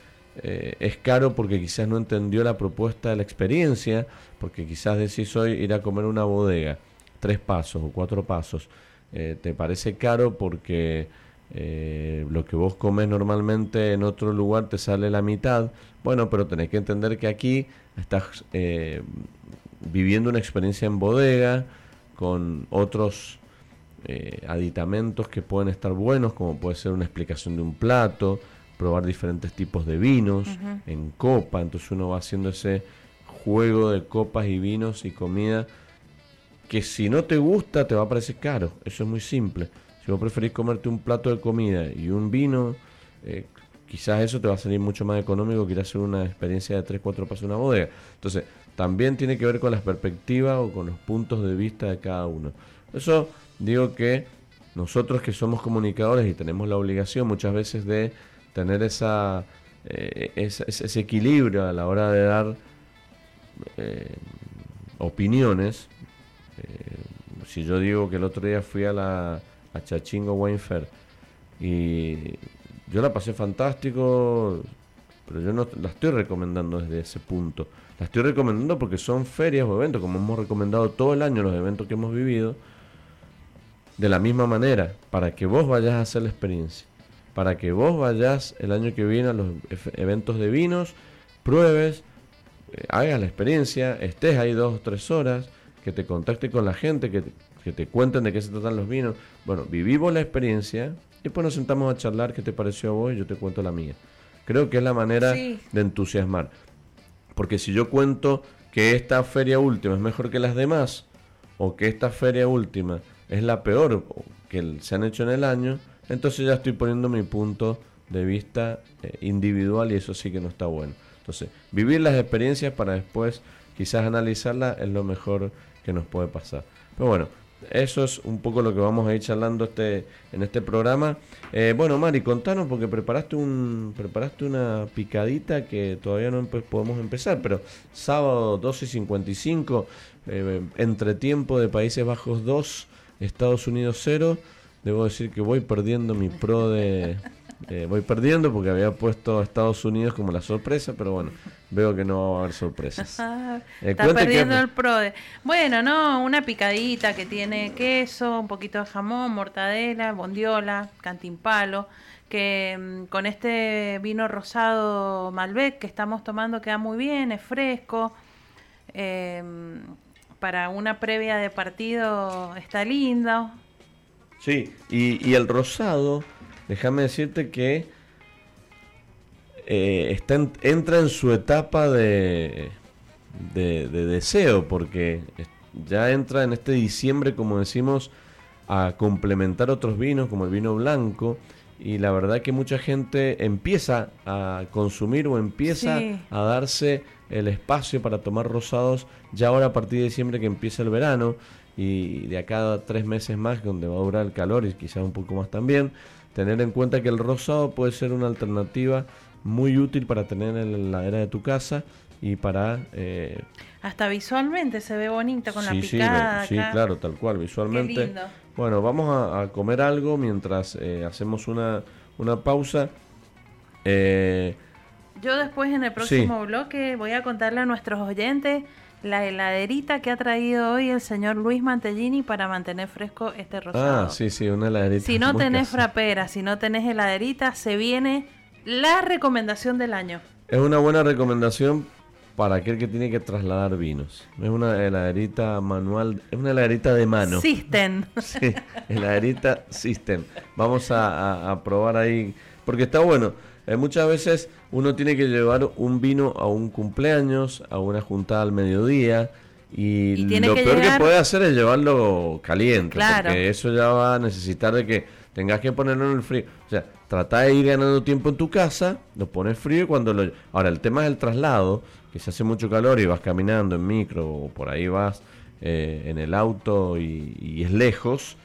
eh, es caro porque quizás no entendió la propuesta de la experiencia, porque quizás decís hoy ir a comer una bodega, tres pasos o cuatro pasos, eh, te parece caro porque lo que vos comes normalmente en otro lugar te sale la mitad. Bueno, pero tenés que entender que aquí estás viviendo una experiencia en bodega con otros eh, aditamentos que pueden estar buenos, como puede ser una explicación de un plato, probar diferentes tipos de vinos en copa, entonces uno va haciendo ese juego de copas y vinos y comida que si no te gusta te va a parecer caro. Eso es muy simple. Si vos preferís comerte un plato de comida y un vino, eh, quizás eso te va a salir mucho más económico que ir a hacer una experiencia de 3, 4 pasos en una bodega. Entonces, también tiene que ver con las perspectivas o con los puntos de vista de cada uno. Eso digo que nosotros que somos comunicadores y tenemos la obligación muchas veces de tener esa, eh, ese, equilibrio a la hora de dar eh, opiniones. Eh, si yo digo que el otro día fui a la Chachingo Wine Fair y yo la pasé fantástico, pero yo no la estoy recomendando desde ese punto. La estoy recomendando porque son ferias o eventos, como hemos recomendado todo el año los eventos que hemos vivido, de la misma manera, para que vos vayas a hacer la experiencia, para que vos vayas el año que viene a los eventos de vinos, pruebes, eh, hagas la experiencia, estés ahí dos o tres horas, que te contacte con la gente, que, que te cuenten de qué se tratan los vinos. Bueno, vivimos la experiencia y después nos sentamos a charlar qué te pareció a vos y yo te cuento la mía. Creo que es la manera de entusiasmar. Porque si yo cuento que esta feria última es mejor que las demás, o que esta feria última es la peor que se han hecho en el año, entonces ya estoy poniendo mi punto de vista eh, individual y eso sí que no está bueno. Entonces, vivir las experiencias para después quizás analizarlas es lo mejor que nos puede pasar. Pero bueno, eso es un poco lo que vamos a ir charlando este, en este programa. Eh, bueno, Mari, contanos porque preparaste un preparaste una picadita que todavía no podemos empezar, pero sábado 12.55, eh, entretiempo de Países Bajos 2, Estados Unidos 0. Debo decir que voy perdiendo mi pro de, eh, voy perdiendo porque había puesto a Estados Unidos como la sorpresa, pero bueno, veo que no va a haber sorpresas. Eh, Está perdiendo el pro de... Bueno, no, una picadita que tiene queso, un poquito de jamón, mortadela, bondiola, cantimpalo, que mm, con este vino rosado Malbec que estamos tomando queda muy bien, es fresco. Em, para una previa de partido está lindo. Sí, y, y el rosado déjame decirte que eh, está entra en su etapa de, de, deseo, porque ya entra en este diciembre, como decimos, a complementar otros vinos, como el vino blanco, y la verdad que mucha gente empieza a consumir o empieza a darse el espacio para tomar rosados ya ahora a partir de diciembre que empieza el verano y de acá a tres meses más donde va a durar el calor y quizás un poco más también tener en cuenta que el rosado puede ser una alternativa muy útil para tener en la heladera de tu casa y para... Eh, Hasta visualmente se ve bonito con la picada. Sí, sí, claro, tal cual, visualmente. Bueno, vamos a, comer algo mientras eh, hacemos una, una pausa. Eh, Yo después en el próximo bloque voy a contarle a nuestros oyentes la heladerita que ha traído hoy el señor Luis Mantellini para mantener fresco este rosado. Ah, sí, sí, una heladerita. Si no tenés frapera, si no tenés heladerita, se viene la recomendación del año. Es una buena recomendación para aquel que tiene que trasladar vinos. Es una heladerita manual, es una heladerita de mano. System. Sí, heladerita System. Vamos a probar ahí, porque está bueno. Eh, muchas veces uno tiene que llevar un vino a un cumpleaños, a una juntada al mediodía. Y, lo peor que puede hacer es llevarlo caliente, porque eso ya va a necesitar de que tengas que ponerlo en el frío. O sea, trata de ir ganando tiempo en tu casa, lo pones frío y cuando lo... Ahora, el tema es el traslado, que se hace mucho calor y vas caminando en micro o por ahí vas eh, en el auto y es lejos.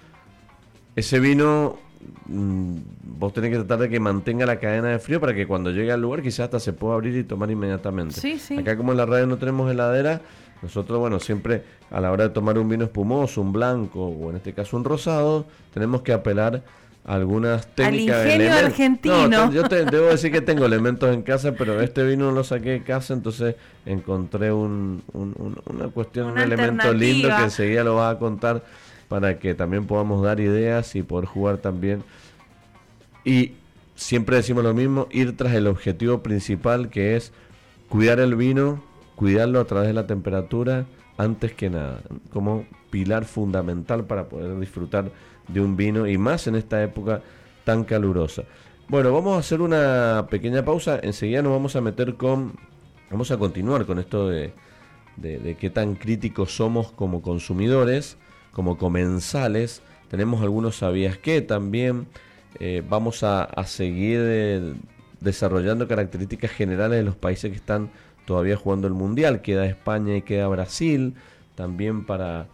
Ese vino vos tenés que tratar de que mantenga la cadena de frío para que cuando llegue al lugar quizás hasta se pueda abrir y tomar inmediatamente. Acá como en la radio no tenemos heladera, nosotros, bueno, siempre a la hora de tomar un vino espumoso, un blanco o en este caso un rosado, tenemos que apelar a algunas técnicas. Al ingenio argentino. yo debo decir que tengo elementos en casa, pero este vino no lo saqué de casa, entonces encontré un, una cuestión, un elemento lindo que enseguida lo vas a contar para que también podamos dar ideas y poder jugar también. Y siempre decimos lo mismo, ir tras el objetivo principal que es cuidar el vino, cuidarlo a través de la temperatura antes que nada, como pilar fundamental para poder disfrutar de un vino y más en esta época tan calurosa. Bueno, vamos a hacer una pequeña pausa, enseguida nos vamos a meter con, vamos a continuar con esto de, de, qué tan críticos somos como consumidores, como comensales. Tenemos algunos sabías que también eh, vamos a, seguir eh, desarrollando características generales de los países que están todavía jugando el Mundial. Queda España y queda Brasil también para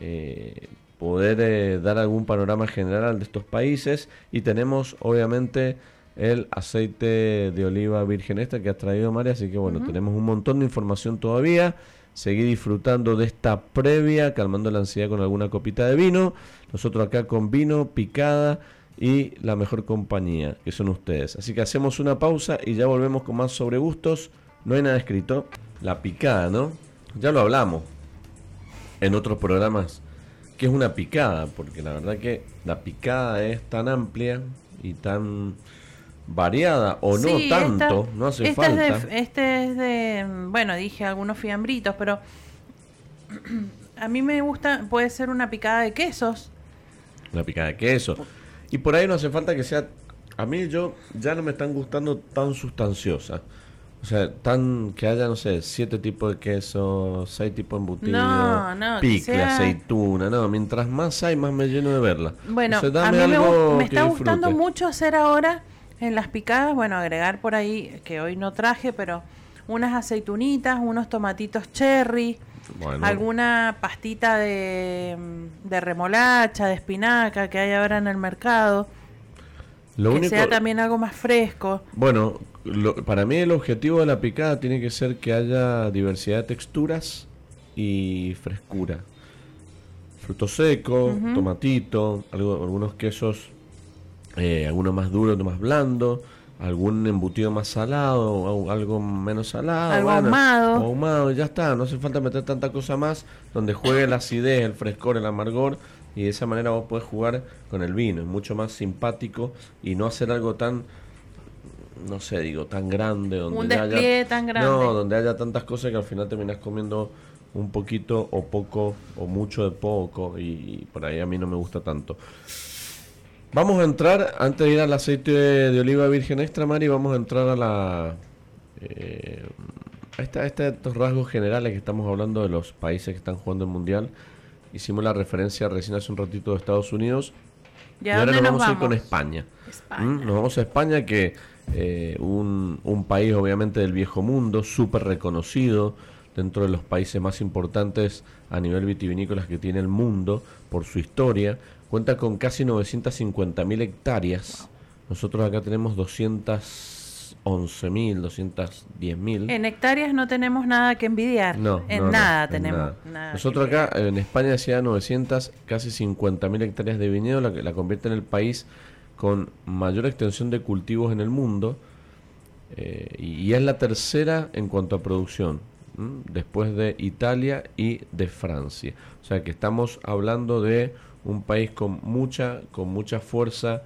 eh, poder dar algún panorama general de estos países. Y tenemos obviamente el aceite de oliva virgen esta que ha traído María. Así que bueno, tenemos un montón de información todavía seguir disfrutando de esta previa, calmando la ansiedad con alguna copita de vino. Nosotros acá con vino, picada y la mejor compañía, que son ustedes. Así que hacemos una pausa y ya volvemos con más sobre gustos. No hay nada escrito. La picada, ¿no? Ya lo hablamos en otros programas. que es una picada? Porque la verdad que la picada es tan amplia y tan variada o no tanto, no hace falta. este es de, bueno, dije algunos fiambritos, pero a mí me gusta, puede ser una picada de quesos. Una picada de queso. Y por ahí no hace falta que sea, a mí yo ya no me están gustando tan sustanciosa. O sea, tan que haya, no sé, siete tipos de queso, seis tipos de embutido, no, no, aceituna, no, mientras más hay, más me lleno de verla. Bueno, a mí me, me está gustando mucho hacer ahora en las picadas, bueno, agregar por ahí, que hoy no traje, pero unas aceitunitas, unos tomatitos cherry, alguna pastita de, de, remolacha, de espinaca que hay ahora en el mercado. que sea también algo más fresco. Bueno, para mí el objetivo de la picada tiene que ser que haya diversidad de texturas y frescura. Fruto seco, tomatito, algunos quesos eh, alguno más duro, otro más blando, algún embutido más salado, algo menos salado, algo ahumado. ahumado, ya está, no hace falta meter tanta cosa más donde juegue la acidez, el frescor, el amargor y de esa manera vos podés jugar con el vino, es mucho más simpático y no hacer algo tan no sé, digo, tan grande donde un haya, tan grande. No, donde haya tantas cosas que al final terminas comiendo un poquito o poco o mucho de poco y por ahí a mí no me gusta tanto. Vamos a entrar, antes de ir al aceite de, oliva virgen extra, Mari, vamos a entrar a la... Eh, a, estos rasgos generales que estamos hablando de los países que están jugando el Mundial. Hicimos la referencia recién hace un ratito de Estados Unidos. y ahora nos, vamos, a ir con España. ¿Mm? Nos vamos a España, que eh, un, un país obviamente del viejo mundo, súper reconocido dentro de los países más importantes a nivel vitivinícolas que tiene el mundo por su historia Cuenta con casi 950.000 hectáreas. Nosotros acá tenemos 211.000, 210.000. En hectáreas no tenemos nada que envidiar. No, en nada tenemos. Nosotros acá en España decía 900, casi 50.000 hectáreas de viñedo, la que la convierte en el país con mayor extensión de cultivos en el mundo. Eh, y, es la tercera en cuanto a producción, después de Italia y de Francia. O sea que estamos hablando de un país con mucha, con mucha fuerza.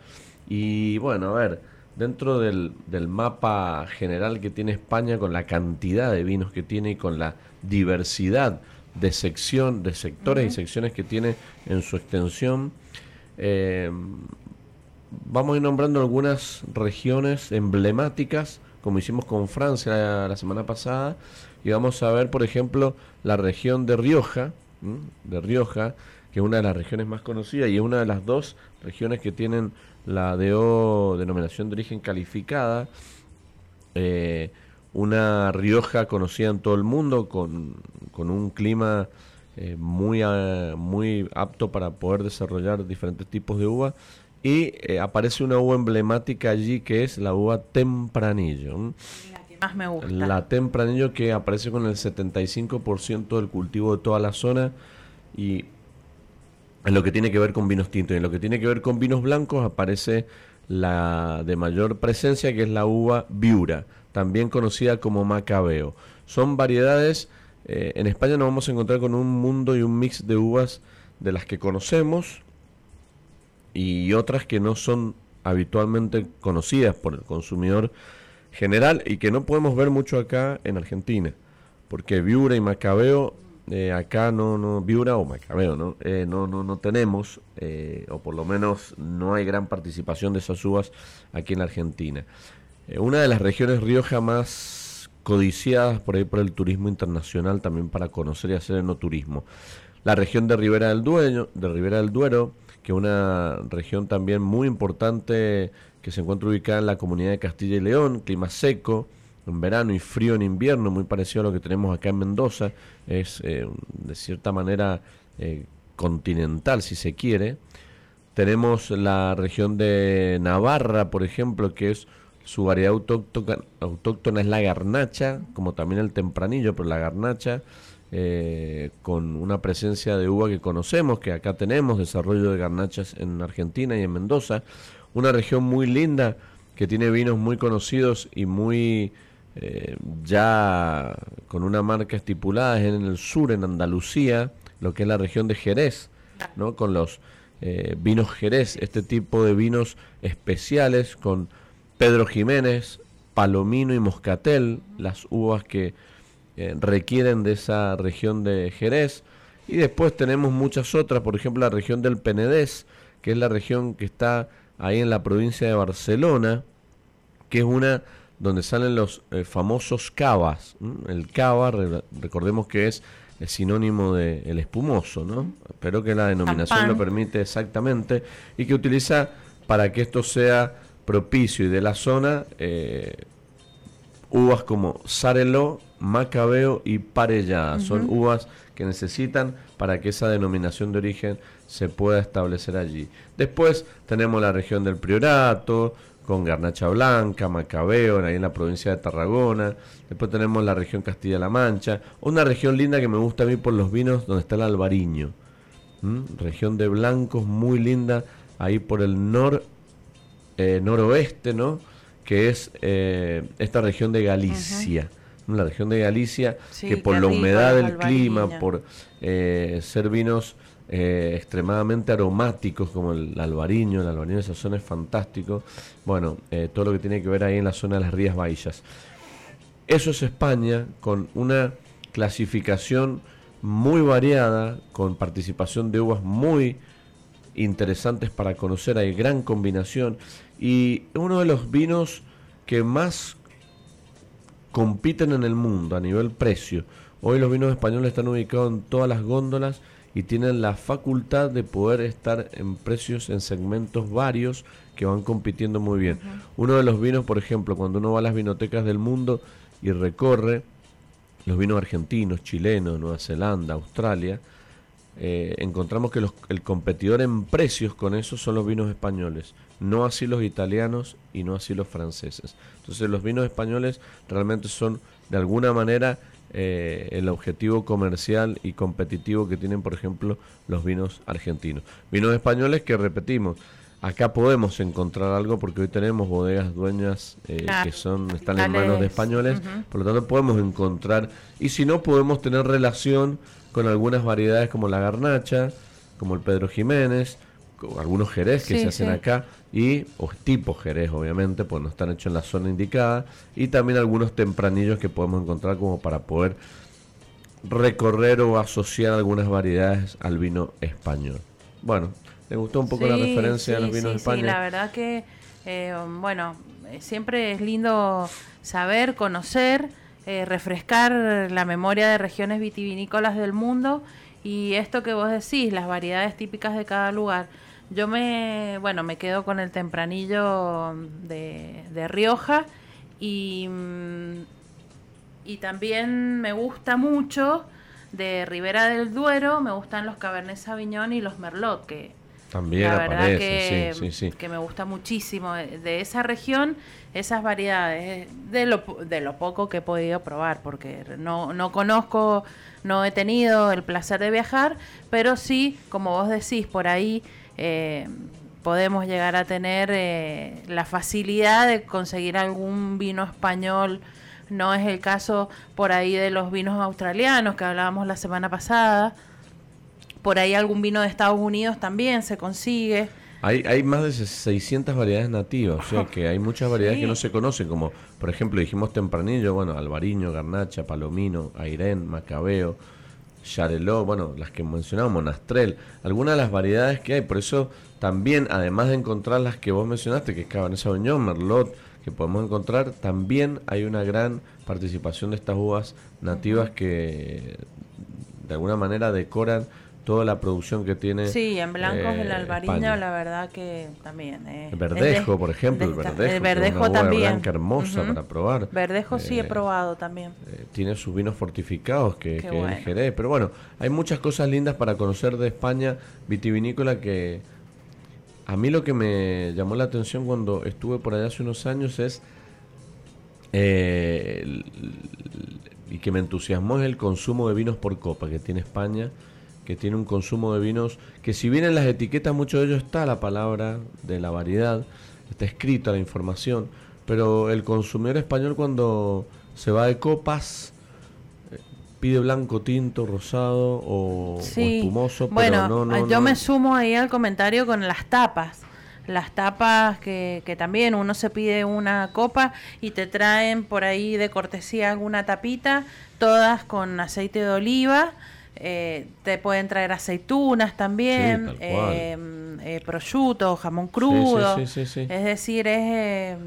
Y bueno, a ver, dentro del, del, mapa general que tiene España, con la cantidad de vinos que tiene y con la diversidad de sección, de sectores y secciones que tiene en su extensión, eh, vamos a ir nombrando algunas regiones emblemáticas, como hicimos con Francia la, semana pasada, y vamos a ver, por ejemplo, la región de Rioja, de Rioja, que es una de las regiones más conocidas y es una de las dos regiones que tienen la DO, denominación de origen calificada, eh, una Rioja conocida en todo el mundo con, un clima eh, muy, muy apto para poder desarrollar diferentes tipos de uva y eh, aparece una uva emblemática allí que es la uva tempranillo. La que más me gusta. La tempranillo que aparece con el 75% del cultivo de toda la zona y en lo que tiene que ver con vinos tintos y en lo que tiene que ver con vinos blancos aparece la de mayor presencia que es la uva viura, también conocida como macabeo. Son variedades, eh, en España nos vamos a encontrar con un mundo y un mix de uvas de las que conocemos y otras que no son habitualmente conocidas por el consumidor general y que no podemos ver mucho acá en Argentina, porque viura y macabeo eh, acá no, no, Viura o Macabeo, ¿no? Eh, no, no, no tenemos, eh, o por lo menos no hay gran participación de esas uvas aquí en la Argentina. una de las regiones Rioja más codiciadas por ahí por el turismo internacional también para conocer y hacer enoturismo. La región de Ribera del Duero, de Ribera del Duero, que es una región también muy importante que se encuentra ubicada en la comunidad de Castilla y León, clima seco, en verano y frío en invierno, muy parecido a lo que tenemos acá en Mendoza, es eh, de cierta manera eh, continental si se quiere. Tenemos la región de Navarra, por ejemplo, que es su variedad autóctona, es la garnacha, como también el tempranillo, pero la garnacha, eh, con una presencia de uva que conocemos, que acá tenemos, desarrollo de garnachas en Argentina y en Mendoza, una región muy linda que tiene vinos muy conocidos y muy eh, ya con una marca estipulada en el sur, en Andalucía, lo que es la región de Jerez, ¿no? con los eh, vinos Jerez, este tipo de vinos especiales con Pedro Jiménez, Palomino y Moscatel, las uvas que eh, requieren de esa región de Jerez. Y después tenemos muchas otras, por ejemplo la región del Penedés, que es la región que está ahí en la provincia de Barcelona, que es una donde salen los eh, famosos cavas. El cava, recordemos que es el sinónimo de el espumoso, ¿no? Espero que la denominación lo permite exactamente y que utiliza para que esto sea propicio y de la zona eh, uvas como Sarelo, Macabeo y Parellada. Son uvas que necesitan para que esa denominación de origen se pueda establecer allí. Después tenemos la región del Priorato, con Garnacha Blanca, Macabeo, ahí en la provincia de Tarragona. Después tenemos la región Castilla-La Mancha. Una región linda que me gusta a mí por los vinos, donde está el Albariño. Región de blancos muy linda, ahí por el nor, eh, noroeste, ¿no? Que es eh, esta región de Galicia. La región de Galicia, que por la humedad del clima, por eh, ser vinos eh, extremadamente aromáticos como el albariño, el albariño de esa zona es fantástico. Bueno, eh, todo lo que tiene que ver ahí en la zona de las Rías Baixas. Eso es España con una clasificación muy variada, con participación de uvas muy interesantes para conocer, hay gran combinación y uno de los vinos que más compiten en el mundo a nivel precio. Hoy los vinos españoles están ubicados en todas las góndolas y tienen la facultad de poder estar en precios en segmentos varios que van compitiendo muy bien. Uno de los vinos, por ejemplo, cuando uno va a las vinotecas del mundo y recorre los vinos argentinos, chilenos, Nueva Zelanda, Australia, eh, encontramos que el competidor en precios con eso son los vinos españoles, no así los italianos y no así los franceses. Entonces los vinos españoles realmente son de alguna manera eh, el objetivo comercial y competitivo que tienen, por ejemplo, los vinos argentinos. Vinos españoles que repetimos, acá podemos encontrar algo porque hoy tenemos bodegas dueñas eh, que son están en manos de españoles, por lo tanto podemos encontrar y si no podemos tener relación con algunas variedades como la garnacha, como el Pedro Jiménez, algunos jerez que se hacen acá y o tipo jerez obviamente pues no están hechos en la zona indicada y también algunos tempranillos que podemos encontrar como para poder recorrer o asociar algunas variedades al vino español bueno ¿le gustó un poco la referencia a los vinos de España? Sí, la verdad que eh, bueno siempre es lindo saber conocer eh, refrescar la memoria de regiones vitivinícolas del mundo y esto que vos decís, las variedades típicas de cada lugar. Yo me, bueno, me quedo con el tempranillo de, de Rioja y, y también me gusta mucho de Ribera del Duero, me gustan los Cabernet Sauvignon y los Merlot, que también la verdad que, que, me gusta muchísimo de esa región, esas variedades, de lo, de lo poco que he podido probar, porque no, no conozco, no he tenido el placer de viajar, pero sí, como vos decís, por ahí eh, podemos llegar a tener eh, la facilidad de conseguir algún vino español. No es el caso por ahí de los vinos australianos que hablábamos la semana pasada. Por ahí algún vino de Estados Unidos también se consigue. Hay, hay más de 600 variedades nativas, o sea que hay muchas variedades que no se conocen, como por ejemplo dijimos tempranillo, bueno, albariño, garnacha, palomino, airén, macabeo, Charelot, bueno, las que mencionamos, Monastrel, algunas de las variedades que hay. Por eso también, además de encontrar las que vos mencionaste, que es Cabernet Sauvignon, Merlot, que podemos encontrar, también hay una gran participación de estas uvas nativas que de alguna manera decoran toda la producción que tiene. Sí, en blancos el eh, albariño, España. la verdad que también. eh, El verdejo, por ejemplo, el de- verdejo. El verdejo una también. blanca hermosa Ujú. para probar. Verdejo sí he Eh, probado también. eh, tiene sus vinos fortificados que, que bueno. el Jerez. Pero bueno, hay muchas cosas lindas para conocer de España vitivinícola que a mí lo que me llamó la atención cuando estuve por allá hace unos años es eh, el- y que me entusiasmó es el consumo de vinos por copa que tiene España, que tiene un consumo de vinos que si bien en las etiquetas mucho de ello está la palabra de la variedad, está escrita la información, pero el consumidor español cuando se va de copas eh, pide blanco, tinto, rosado o, espumoso, bueno, pero no, no, yo no. me sumo ahí al comentario con las tapas. Las tapas que, que también uno se pide una copa y te traen por ahí de cortesía alguna tapita, todas con aceite de oliva. Eh, te pueden traer aceitunas también, cual. eh, eh, prosciutto, jamón crudo. sí, sí, sí. Es decir, es... eh,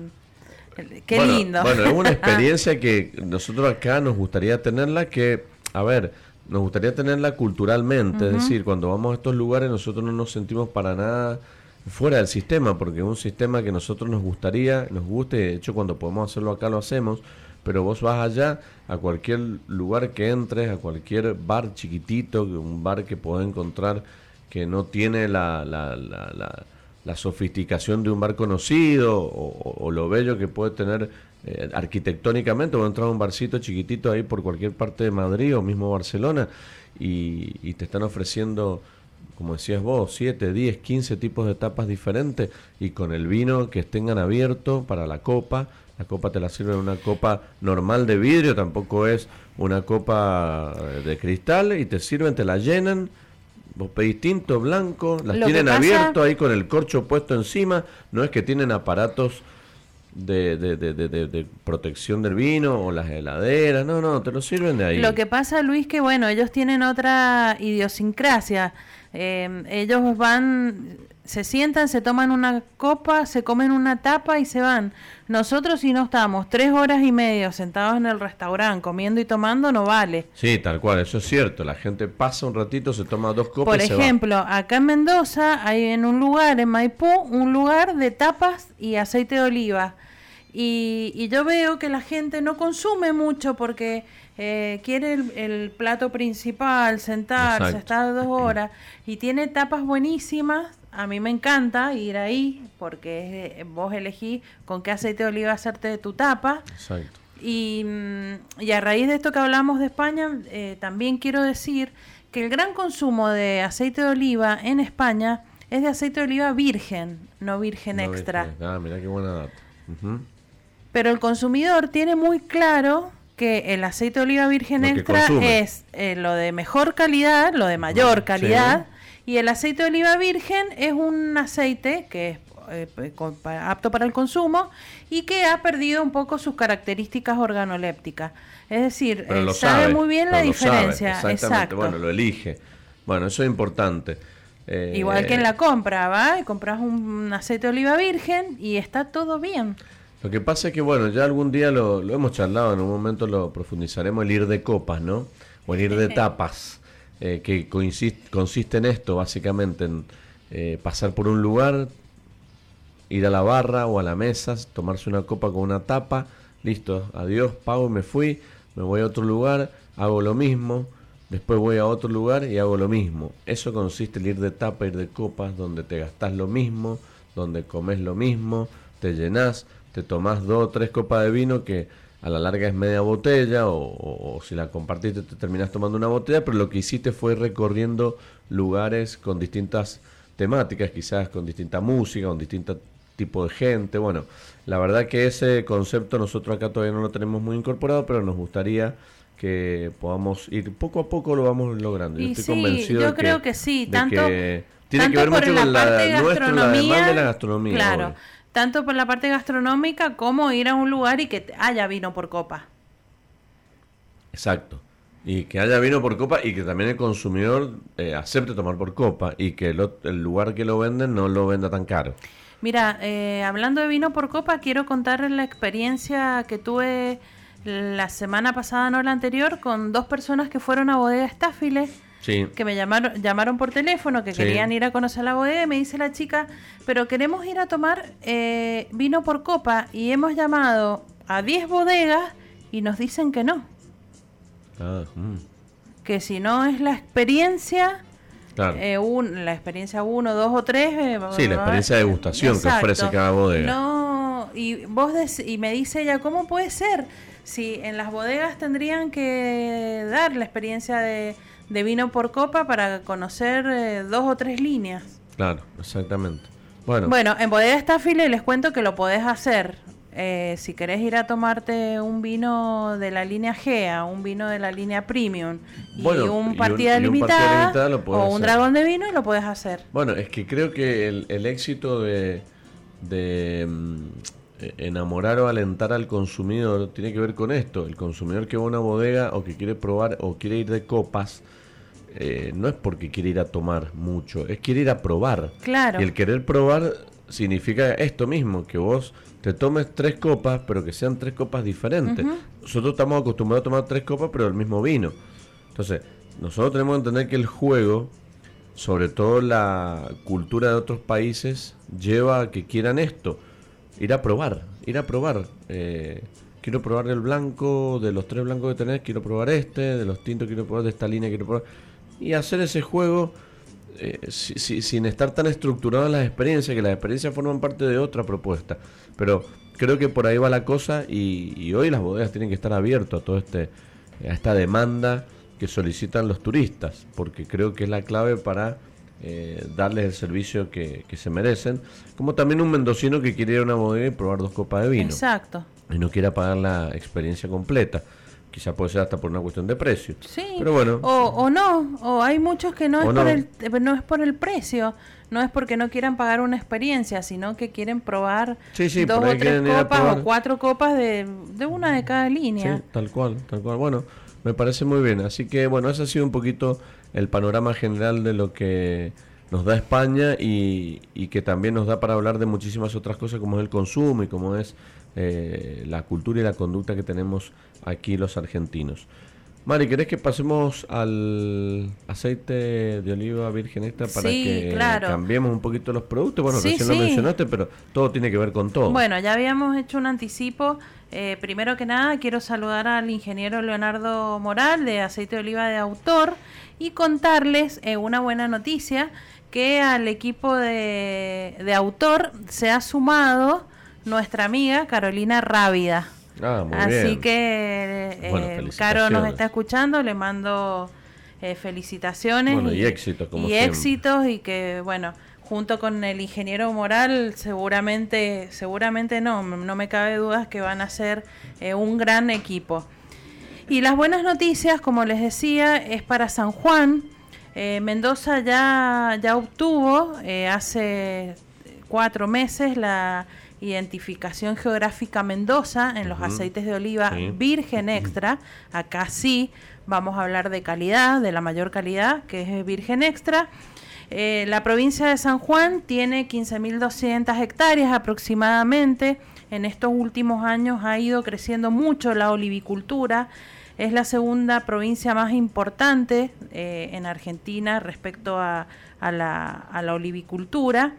qué Bueno, lindo. Bueno, es una experiencia que nosotros acá nos gustaría tenerla que, a ver, nos gustaría tenerla culturalmente, es decir, cuando vamos a estos lugares nosotros no nos sentimos para nada fuera del sistema, porque es un sistema que nosotros nos gustaría, nos guste, de hecho cuando podemos hacerlo acá lo hacemos, pero vos vas allá a cualquier lugar que entres, a cualquier bar chiquitito, un bar que podés encontrar que no tiene la, la, la, la- la sofisticación de un bar conocido o, lo bello que puede tener eh, arquitectónicamente, o entrar a un barcito chiquitito ahí por cualquier parte de Madrid o mismo Barcelona y, y te están ofreciendo, como decías vos, 7, 10, 15 tipos de tapas diferentes y con el vino que tengan abierto para la copa. La copa te la sirven en una copa normal de vidrio, tampoco es una copa eh, de cristal y te sirven, te la llenan. Vos pedís tinto, blanco, las Lo tienen pasa- abierto ahí con el corcho puesto encima. No es que tienen aparatos de, de, de, de- de- de protección del vino o las heladeras. No, no, te lo sirven de ahí. Lo que pasa, Luis, que bueno, ellos tienen otra idiosincrasia. Eh, ellos van, se sientan, se toman una copa, se comen una tapa y se van. Nosotros si no estamos tres horas y media sentados en el restaurante comiendo y tomando, no vale. Sí, tal cual, eso es cierto. La gente pasa un ratito, se toma dos copas Por y se va. ejemplo, acá en Mendoza hay en un lugar, en Maipú, un lugar de tapas y aceite de oliva. Y, y yo veo que la gente no consume mucho porque eh, quiere el, el plato principal, sentarse, Exacto. estar dos horas. Y tiene tapas buenísimas. A mí me encanta ir ahí porque es- vos elegís con qué aceite de oliva hacerte de tu tapa. Exacto. Y, mm, y a raíz de esto que hablamos de España, eh, también quiero decir que el gran consumo de aceite de oliva en España es de aceite de oliva virgen, no virgen No, extra. viste. Ah, mira qué buena data. Pero el consumidor tiene muy claro que el aceite de oliva virgen Lo extra es eh, lo de mejor calidad, lo de mayor calidad, y el aceite de oliva virgen es un aceite que es eh, pa- apto para el consumo y que ha perdido un poco sus características organolépticas. Es decir, eh, sabe, sabe muy bien la sabe, diferencia. exactamente. Exacto. Bueno, lo elige. Bueno, eso es importante. Eh, Igual que en la compra, ¿va? Y compras un aceite de oliva virgen y está todo bien. Lo que pasa es que, bueno, ya algún día lo, lo hemos charlado, en un momento lo profundizaremos, el ir de copas, ¿no? O el ir de tapas, eh, que consiste en esto, básicamente, en eh, pasar por un lugar, ir a la barra o a la mesa, tomarse una copa con una tapa, listo, adiós, pago me fui, me voy a otro lugar, hago lo mismo, después voy a otro lugar y hago lo mismo. Eso consiste en ir de tapa, ir de copas, donde te gastás lo mismo, donde comes lo mismo, te llenás, te tomás dos o tres copas de vino que a la larga es media botella o, o- o si la compartiste te terminás tomando una botella, pero lo que hiciste fue recorriendo lugares con distintas temáticas, quizás con distinta música, con distinto tipo de gente. Bueno, la verdad que ese concepto nosotros acá todavía no lo tenemos muy incorporado, pero nos gustaría que podamos ir poco a poco lo vamos logrando. Yo Y estoy sí, convencido yo de que- creo que sí, tanto- que tiene tanto que ver mucho con la nuestra, la demanda de la gastronomía. Claro, obvio. Tanto por la parte gastronómica como ir a un lugar y que haya vino por copa. Exacto. Y que haya vino por copa y que también el consumidor eh, acepte tomar por copa y que el, el lugar que lo venden no lo venda tan caro. Mira, eh, hablando de vino por copa, quiero contar la experiencia que tuve la semana pasada, no la anterior, con dos personas que fueron a bodega Estáfiles. Que me llamaron, llamaron por teléfono, que querían ir a conocer la bodega, y me dice la chica, pero queremos ir a tomar eh, vino por copa, y hemos llamado a 10 bodegas y nos dicen que no. Ah, mm. Que si no es la experiencia, eh, la experiencia 1, 2 o 3. Eh, sí, la experiencia de degustación que ofrece cada bodega. No, y, vos y me dice ella, ¿cómo puede ser? Si en las bodegas tendrían que dar la experiencia de, vino por copa para conocer eh, dos o tres líneas. Claro, exactamente. Bueno, bueno en bodega Estafile les cuento que lo podés hacer. Eh, si querés ir a tomarte un vino de la línea GEA, un vino de la línea Premium y un partida limitada o un dragón de vino, lo puedes hacer. Bueno, es que creo que el, éxito de, mm, enamorar o alentar al consumidor tiene que ver con esto. El consumidor que va a una bodega o que quiere probar o quiere ir de copas, eh, no es porque quiere ir a tomar mucho, es quiere ir a probar. Claro. Y el querer probar significa esto mismo, que vos te tomes tres copas, pero que sean tres copas diferentes. Nosotros estamos acostumbrados a tomar tres copas, pero el mismo vino. Entonces, nosotros tenemos que entender que el juego, sobre todo la cultura de otros países, lleva a que quieran esto, ir a probar, ir a probar. Eh, quiero probar el blanco, de los tres blancos que tenés, quiero probar este, de los tintos quiero probar de esta línea, quiero probar... Y hacer ese juego eh, sin estar tan estructuradas las experiencias, que las experiencias forman parte de otra propuesta. Pero creo que por ahí va la cosa y, hoy las bodegas tienen que estar abiertas a todo este a esta demanda que solicitan los turistas, porque creo que es la clave para eh, darles el servicio que, se merecen, como también un mendocino que quiere ir a una bodega y probar dos copas de vino. Exacto. Y no quiera pagar la experiencia completa quizá puede ser hasta por una cuestión de precio. Sí, pero bueno. O, no, o hay muchos que no es, Por el, eh, no es por el precio, no es porque no quieran pagar una experiencia, sino que quieren probar dos o tres copas o cuatro copas de, de una de cada línea. Sí, tal cual, tal cual. Bueno, me parece muy bien. Así que bueno, ese ha sido un poquito el panorama general de lo que nos da España y, y que también nos da para hablar de muchísimas otras cosas como es el consumo y como es eh, la cultura y la conducta que tenemos aquí los argentinos. Mari, ¿querés que pasemos al aceite de oliva virgen extra para que cambiemos un poquito los productos? Bueno, recién lo mencionaste, pero todo tiene que ver con todo. Bueno, ya habíamos hecho un anticipo. Eh, primero que nada, quiero saludar al ingeniero Leonardo Moral de Aceite de Oliva de Autor y contarles eh, una buena noticia que al equipo de, de Autor se ha sumado nuestra amiga Carolina Rábida. Ah, muy Así que eh, Caro nos está escuchando, le mando eh, felicitaciones. y, éxitos, como Y éxitos y que, bueno, junto con el ingeniero Moral, seguramente, seguramente no, no me cabe dudas que van a ser eh, un gran equipo. Y las buenas noticias, como les decía, es para San Juan. Mendoza ya, ya obtuvo hace cuatro meses la identificación geográfica Mendoza en los aceites de oliva virgen extra. Acá sí vamos a hablar de calidad, de la mayor calidad, que es virgen extra. Eh, la provincia de San Juan tiene 15.200 hectáreas aproximadamente. En estos últimos años ha ido creciendo mucho la olivicultura. Es la segunda provincia más importante eh, en Argentina respecto a, la, a la olivicultura.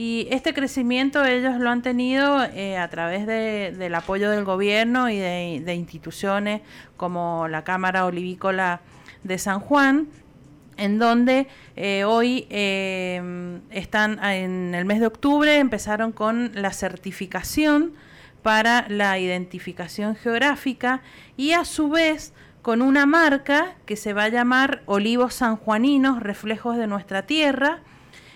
Y este crecimiento ellos lo han tenido eh, a través del apoyo del gobierno y de, instituciones como la Cámara Olivícola de San Juan, en donde eh, hoy eh, están en el mes de octubre, empezaron con la certificación para la identificación geográfica y a su vez con una marca que se va a llamar Olivos Sanjuaninos, Reflejos de nuestra Tierra,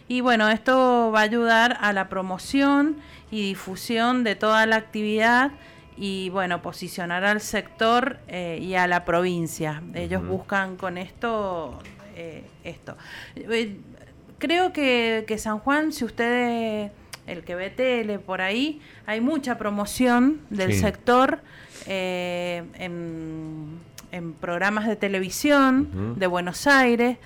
y bueno, esto va a ayudar a la promoción y difusión de toda la actividad y bueno, posicionar al sector eh, y a la provincia. Ellos buscan con esto eh, esto. Eh, creo que, San Juan, si ustedes, el que ve tele por ahí, hay mucha promoción del sector en, programas de televisión de Buenos Aires.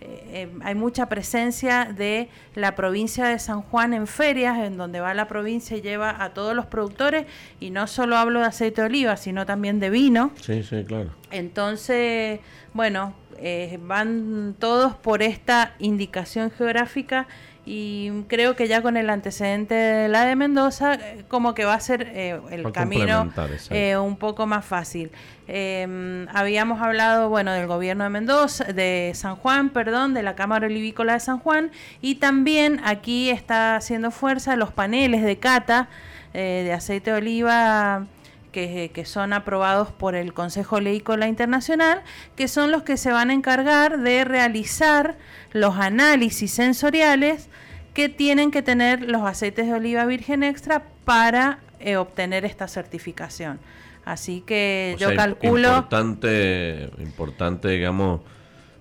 Eh, hay mucha presencia de la provincia de San Juan en ferias, en donde va la provincia y lleva a todos los productores, y no solo hablo de aceite de oliva, sino también de vino. Sí, sí, claro. Entonces, bueno, eh, van todos por esta indicación geográfica y creo que ya con el antecedente de la de Mendoza, eh, como que va a ser eh, el camino eh, un poco más fácil. Em, habíamos hablado, bueno, del gobierno de Mendoza, de San Juan, perdón, de la Cámara Olivícola de San Juan, y también aquí está haciendo fuerza los paneles de cata de aceite de oliva. Que, que, son aprobados por el Consejo Oleícola Internacional, que son los que se van a encargar de realizar los análisis sensoriales que tienen que tener los aceites de oliva virgen extra para eh, obtener esta certificación. Así que yo calculo... Importante, importante, digamos,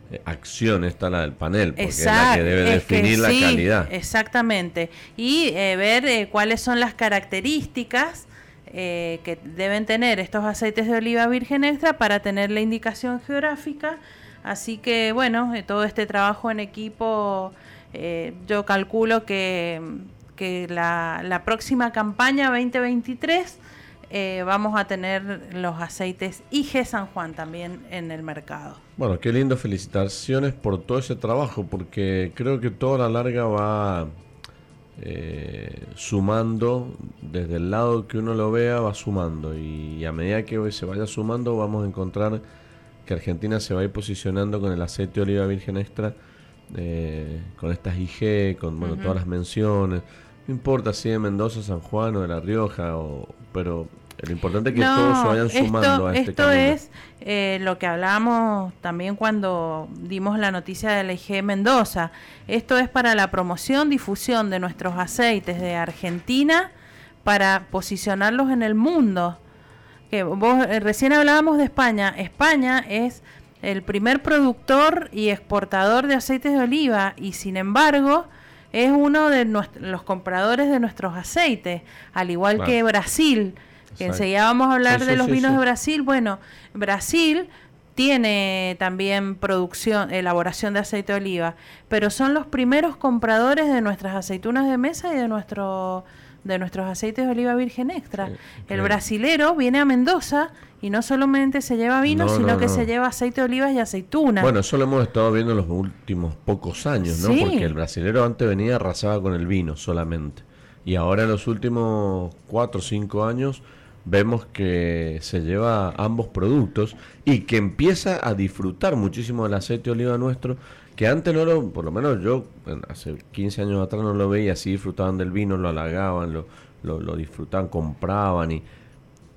eh, acción está la del panel, porque es la que debe definir la calidad. Exactamente. Y eh, ver cuáles son las características que deben tener estos aceites de oliva virgen extra para tener la indicación geográfica. Así que, bueno, todo este trabajo en equipo eh, yo calculo que, la, próxima campaña 2023 eh, vamos a tener los aceites IG San Juan también en el mercado. Bueno, qué lindo, felicitaciones por todo ese trabajo, porque creo que toda la larga va eh, sumando, desde el lado que uno lo vea, va sumando, y a medida que se vaya sumando, vamos a encontrar que Argentina se va a ir posicionando con el aceite de oliva virgen extra eh, con estas IG, con bueno, todas las menciones. No importa si de Mendoza, San Juan o de La Rioja, o, pero lo importante es que todos se vayan sumando a este Esto es eh, lo que hablamos también cuando dimos la noticia de la IG Mendoza. Esto es para la promoción, difusión de nuestros aceites de Argentina para posicionarlos en el mundo. Que vos eh, recién hablábamos de España. España es el primer productor y exportador de aceites de oliva y sin embargo es uno de los compradores de nuestros aceites, al igual que Brasil, que enseguida vamos a hablar de los vinos de Brasil. Bueno, Brasil tiene también producción, elaboración de aceite de oliva, pero son los primeros compradores de nuestras aceitunas de mesa y de nuestro de nuestros aceites de oliva virgen extra. El brasilero viene a Mendoza y no solamente se lleva vino, sino que se lleva aceite de olivas y aceitunas. Bueno, eso lo hemos estado viendo en los últimos pocos años, ¿no? Porque el brasilero antes venía arrasaba con el vino solamente. Y ahora en los últimos cuatro o cinco años vemos que se lleva ambos productos y que empieza a disfrutar muchísimo del aceite de oliva nuestro, que antes no lo, por lo menos yo, hace 15 años atrás no lo veía así, disfrutaban del vino, lo halagaban, lo, lo, lo disfrutaban, compraban y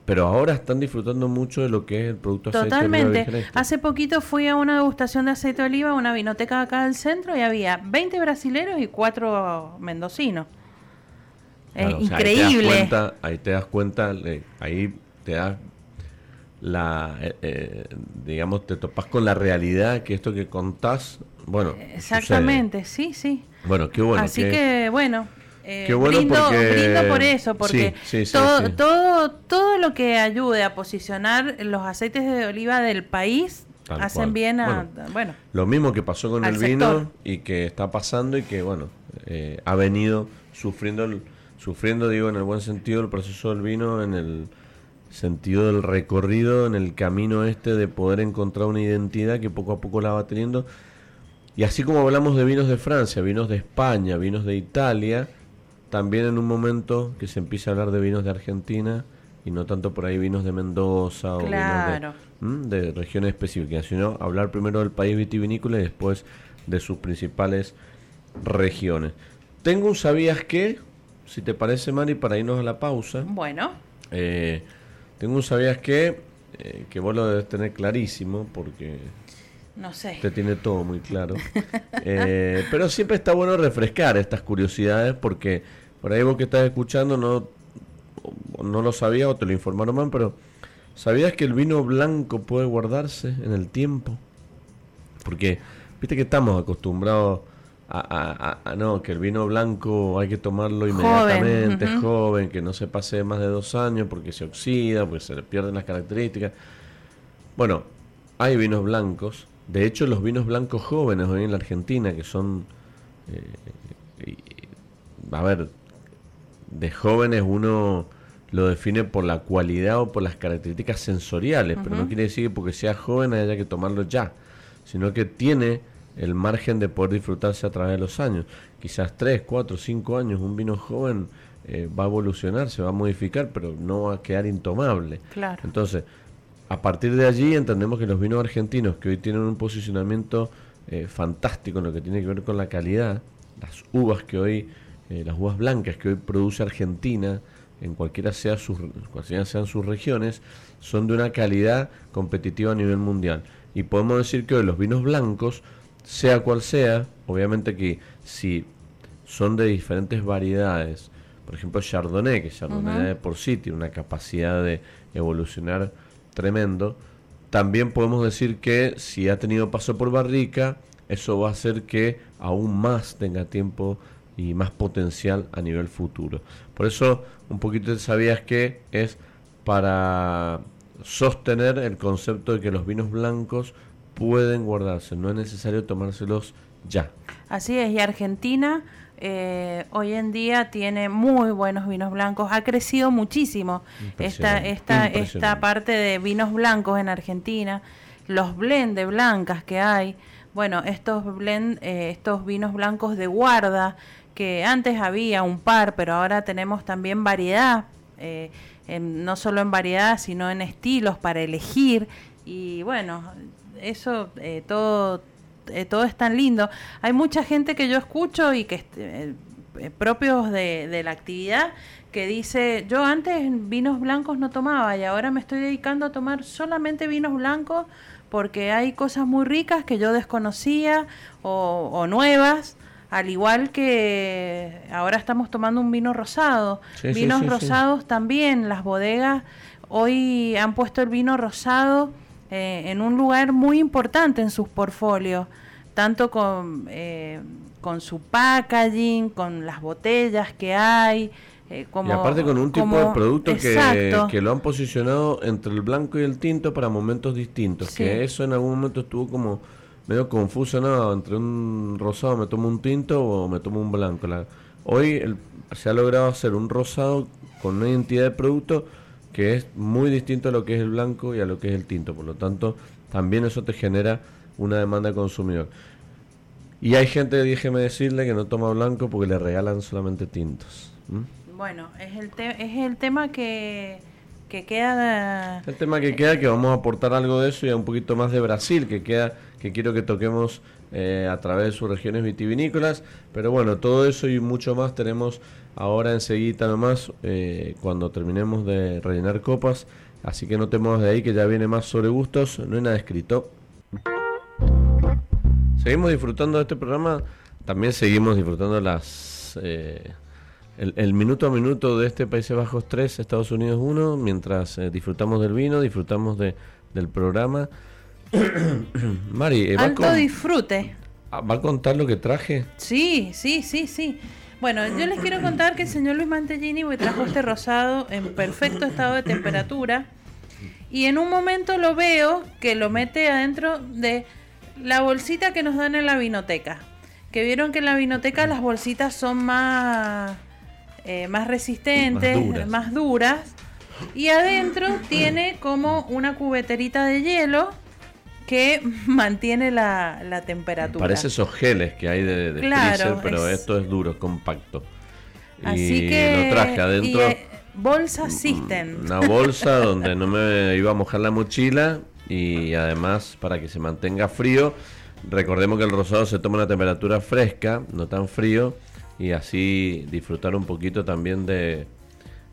pero ahora están disfrutando mucho de lo que es el producto Totalmente. aceite de oliva Hace poquito fui a una degustación de aceite de oliva, una vinoteca acá del centro, y había 20 brasileros y 4 mendocinos. increíble. Ahí te das cuenta, ahí te das la, eh, eh, digamos, te topas con la realidad que esto que contás, bueno. Exactamente, sí, sí. Bueno, qué bueno. Así que bueno, eh, brindo, por eso, porque todo, todo, todo lo que ayude a posicionar los aceites de oliva del país hacen bien a, bueno, Lo mismo que pasó con el vino y que está pasando y que, bueno, eh, ha venido sufriendo, sufriendo, digo, en el buen sentido, el proceso del vino, en el sentido del recorrido, en el camino este de poder encontrar una identidad que poco a poco la va teniendo. Y así como hablamos de vinos de Francia, vinos de España, vinos de Italia, también en un momento que se empieza a hablar de vinos de Argentina y no tanto por ahí vinos de Mendoza o vinos de, regiones específicas, sino hablar primero del país vitivinícola y después de sus principales regiones. Tengo un sabías que, si te parece, Mari, para irnos a la pausa. Bueno. Eh, tengo un sabías que, eh, que vos lo debes tener clarísimo porque no sé. Usted tiene todo muy claro. Eh, pero siempre está bueno refrescar estas curiosidades porque por ahí vos que estás escuchando no, no lo sabías o te lo informaron mal, pero ¿sabías que el vino blanco puede guardarse en el tiempo? Porque, viste que estamos acostumbrados a, no, que el vino blanco hay que tomarlo inmediatamente, joven, joven, que no se pase más de dos años porque se oxida, porque se le pierden las características. Bueno, hay vinos blancos De hecho, los vinos blancos jóvenes hoy en la Argentina, que son, eh, a ver, de jóvenes uno lo define por la cualidad o por las características sensoriales, pero no quiere decir que porque sea joven haya que tomarlo ya, sino que tiene el margen de poder disfrutarse a través de los años. Quizás 3, 4, 5 años, un vino joven eh, va a evolucionar, se va a modificar, pero no va a quedar intomable. Claro. Entonces, a partir de allí entendemos que los vinos argentinos, que hoy tienen un posicionamiento eh, fantástico en lo que tiene que ver con la calidad, las uvas que hoy, eh, las uvas blancas que hoy produce Argentina, en cualquiera sea sus, cualquiera sean sus regiones, son de una calidad competitiva a nivel mundial. Y podemos decir que hoy los vinos blancos, sea cual sea, obviamente que si son de diferentes variedades, por ejemplo Chardonnay, que Chardonnay por sí tiene una capacidad de evolucionar tremendo, también podemos decir que si ha tenido paso por barrica, eso va a hacer que aún más tenga tiempo y más potencial a nivel futuro. Por eso un poquito sabías que es para sostener el concepto de que los vinos blancos pueden guardarse, no es necesario tomárselos ya. Así es, y Argentina eh, hoy en día tiene muy buenos vinos blancos, ha crecido muchísimo esta, esta, esta parte de vinos blancos en Argentina, los blend de blancas que hay, bueno, estos blend, eh, estos vinos blancos de guarda, que antes había un par, pero ahora tenemos también variedad, eh, no solo en variedad, sino en estilos para elegir. Y bueno, eso eh, todo, eh, todo es tan lindo. Hay mucha gente que yo escucho y que propios de, de, la actividad que dice, yo antes vinos blancos no tomaba y ahora me estoy dedicando a tomar solamente vinos blancos porque hay cosas muy ricas que yo desconocía o, o nuevas al igual que ahora estamos tomando un vino rosado. Vinos rosados también, las bodegas hoy han puesto el vino rosado eh, en un lugar muy importante en sus portfolios, tanto con, eh, con su packaging, con las botellas que hay. Eh, como, y aparte con un tipo de producto que, que, lo han posicionado entre el blanco y el tinto para momentos distintos, que eso en algún momento estuvo como medio confuso, ¿no? Entre un rosado me tomo un tinto o me tomo un blanco. hoy se ha logrado hacer un rosado con una identidad de producto que es muy distinto a lo que es el blanco y a lo que es el tinto. Por lo tanto, también eso te genera una demanda de consumidor. Y hay gente, déjeme decirle, que no toma blanco porque le regalan solamente tintos. Bueno, es el, es el tema que que queda... El tema que queda, que vamos a aportar algo de eso y un poquito más de Brasil, que queda, que quiero que toquemos eh, a través de sus regiones vitivinícolas. Pero bueno, todo eso y mucho más tenemos ahora enseguida nomás, eh, cuando terminemos de rellenar copas. Así que no te de ahí, que ya viene más sobre gustos, no hay nada escrito. Seguimos disfrutando de este programa, también seguimos disfrutando las... Eh, el, minuto a minuto de este Países Bajos 3, Estados Unidos 1, mientras eh, disfrutamos del vino, disfrutamos de, del programa. Mari, eh, Alto disfrute. Ah, ¿Va a contar lo que traje? Sí, sí, sí, sí. Bueno, yo les quiero contar que el señor Luis Mantellini trajo este rosado en perfecto estado de temperatura y en un momento lo veo que lo mete adentro de la bolsita que nos dan en la vinoteca. Que vieron que en la vinoteca las bolsitas son más eh, más resistentes, más duras. Y adentro tiene como una cubeterita de hielo que mantiene la, temperatura. Parece esos geles que hay de, freezer, pero esto es duro, compacto. Así que lo traje adentro. Eh, bolsa System. Una bolsa donde no me iba a mojar la mochila y además para que se mantenga frío. Recordemos que el rosado se toma a una temperatura fresca, no tan frío y así disfrutar un poquito también de,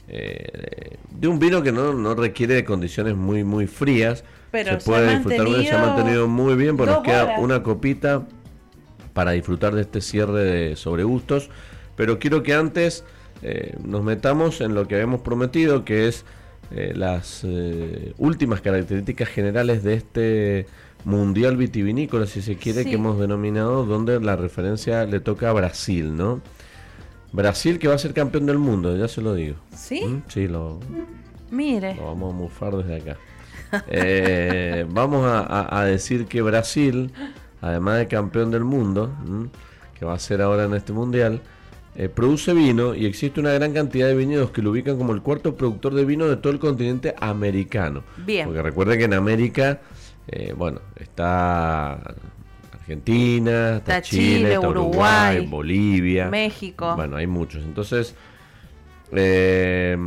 eh, de un vino que no, no requiere de condiciones muy muy frías. Pero se puede disfrutar se ha mantenido muy bien, pues nos queda una copita para disfrutar de este cierre de sobre gustos. Pero quiero que antes eh, nos metamos en lo que habíamos prometido, que es eh, las últimas características generales de este mundial vitivinícola, si se quiere, que hemos denominado, donde la referencia le toca a Brasil, ¿no? Brasil que va a ser campeón del mundo, ya se lo digo. ¿Sí? ¿Mm? Sí, lo, Mire. lo vamos a mufar desde acá. Eh, vamos a, decir que Brasil, además de campeón del mundo, que va a ser ahora en este mundial, eh, produce vino y existe una gran cantidad de viñedos que lo ubican como el cuarto productor de vino de todo el continente americano. Bien. Porque recuerden que en América, eh, bueno, está Argentina, está, Chile, está Uruguay, Bolivia, México. Bueno, hay muchos. Entonces, eh,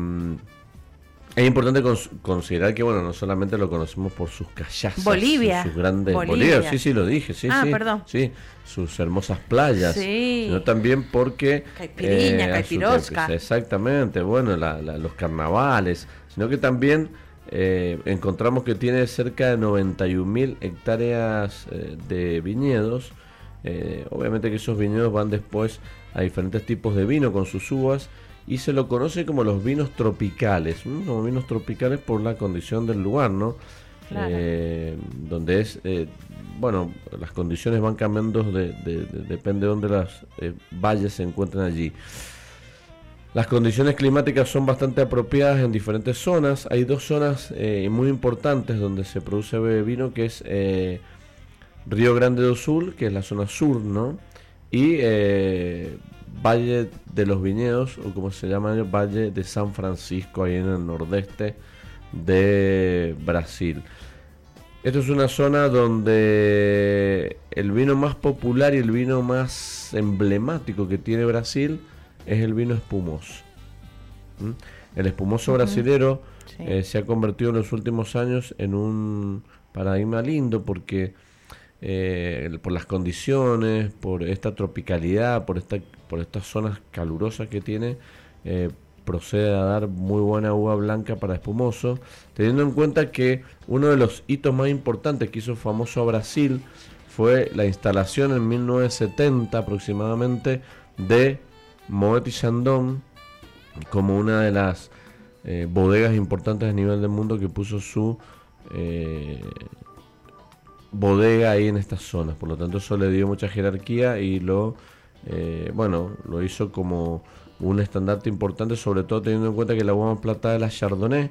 es importante considerar que, bueno, no solamente lo conocemos por sus callazas, Bolivia. sus grandes. Bolivia. sí, sí, lo dije, sí, ah, sí. perdón. Sí, sus hermosas playas. Sí. Sino también porque. Caipiriña, eh, caipirosca. exactamente, bueno, los carnavales. Sino que también eh, encontramos que tiene cerca de 91 mil hectáreas eh, de viñedos. Eh, obviamente que esos viñedos van después a diferentes tipos de vino con sus uvas y se lo conoce como los vinos tropicales, como vinos tropicales por la condición del lugar, ¿no? Eh, donde es, eh, bueno, las condiciones van cambiando, de, depende de dónde las eh, valles se encuentren allí. Las condiciones climáticas son bastante apropiadas en diferentes zonas. Hay dos zonas muy importantes donde se produce vino, que es Río Grande do Sul, que es la zona sur, ¿no? Y Valle de los Viñedos, o como se llama el Valle de San Francisco, ahí en el nordeste de Brasil. Esto es una zona donde el vino más popular y el vino más emblemático que tiene Brasil es el vino espumoso. ¿Mm? El espumoso brasilero eh, se ha convertido en los últimos años en un paradigma lindo porque eh, por las condiciones, por esta tropicalidad, por por estas zonas calurosas que tiene, eh, procede a dar muy buena uva blanca para espumoso, teniendo en cuenta que uno de los hitos más importantes que hizo famoso a Brasil fue la instalación en 1970 aproximadamente de Moet y Chandon como una de las eh, bodegas importantes a nivel del mundo que puso su bodega ahí en estas zonas. Por lo tanto, eso le dio mucha jerarquía y lo eh, bueno, lo hizo como un estandarte importante, sobre todo teniendo en cuenta que la uva plata es la Chardonnay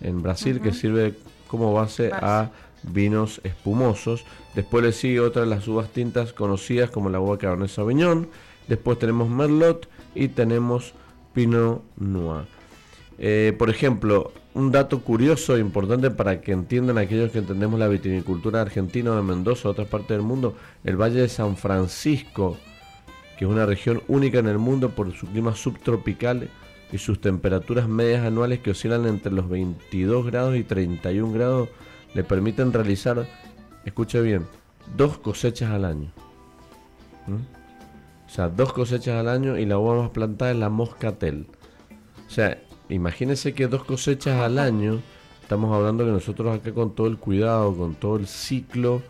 en Brasil, que sirve como base a vinos espumosos. Después le sigue otra de las uvas tintas conocidas como la uva Cabernet Sauvignon. Después tenemos Merlot y tenemos Pinot Noir. Eh, por ejemplo, un dato curioso e importante para que entiendan aquellos que entendemos la vitinicultura argentina de Mendoza o otras partes del mundo, el Valle de San Francisco que es una región única en el mundo por su clima subtropical y sus temperaturas medias anuales que oscilan entre los 22 grados y 31 grados, le permiten realizar, escuche bien, dos cosechas al año. ¿Mm? O sea, dos cosechas al año y la uva más plantada es la Moscatel. O sea, imagínense que dos cosechas al año, estamos hablando que nosotros acá con todo el cuidado, con todo el ciclo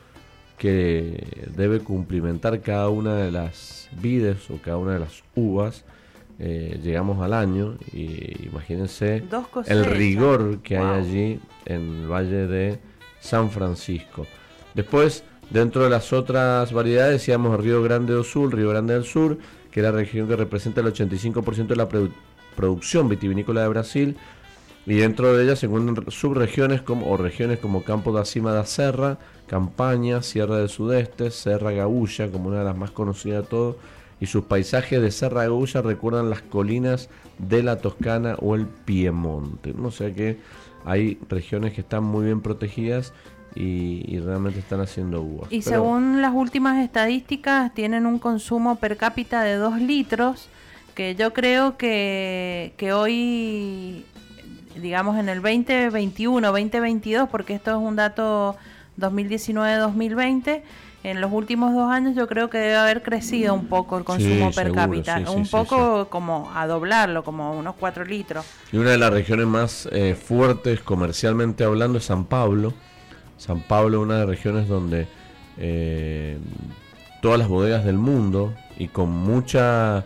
que debe cumplimentar cada una de las vides o cada una de las uvas. Eh, llegamos al año y imagínense el rigor que hay allí en el Valle de San Francisco. Después, dentro de las otras variedades, decíamos Río Grande do Sul, Río Grande del Sur, que es la región que representa el 85% de la producción vitivinícola de Brasil. Y dentro de ella se encuentran subregiones como, o regiones como Campo da Cima da Serra, Campaña, Sierra del Sudeste, Serra Gaúcha, como una de las más conocidas de todos, y sus paisajes de Serra Gaúcha recuerdan las colinas de la Toscana o el Piemonte. O sea que hay regiones que están muy bien protegidas y, realmente están haciendo uvas. Y según las últimas estadísticas, tienen un consumo per cápita de 2 litros, que yo creo que, que hoy, digamos en el 2021, 2022, porque esto es un dato 2019-2020, en los últimos dos años yo creo que debe haber crecido un poco el consumo per cápita, un poco como a doblarlo, como unos 4 litros. Y una de las regiones más eh, fuertes comercialmente hablando es San Pablo. San Pablo es una de las regiones donde eh, todas las bodegas del mundo y con mucha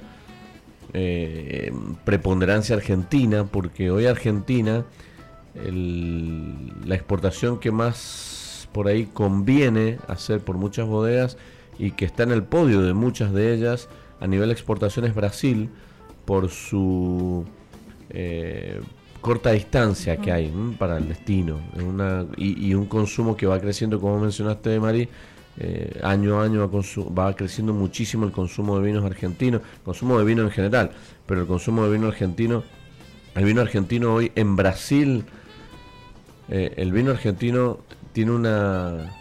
eh, preponderancia argentina, porque hoy Argentina la exportación que más por ahí conviene hacer por muchas bodegas y que está en el podio de muchas de ellas a nivel de exportaciones Brasil por su eh, corta distancia que hay para el destino. Una, y, un consumo que va creciendo, como mencionaste, Mari, eh, año a año va, va, creciendo muchísimo el consumo de vinos argentinos, consumo de vino en general, pero el consumo de vino argentino, el vino argentino hoy en Brasil, eh, el vino argentino tiene una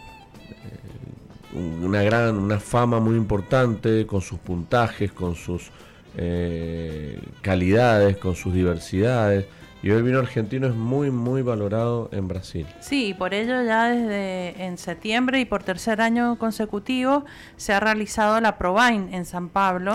una gran una fama muy importante con sus puntajes, con sus eh, calidades, con sus diversidades. Y hoy el vino argentino es muy, muy valorado en Brasil. Sí, por ello ya desde en septiembre y por tercer año consecutivo se ha realizado la Provine en San Pablo.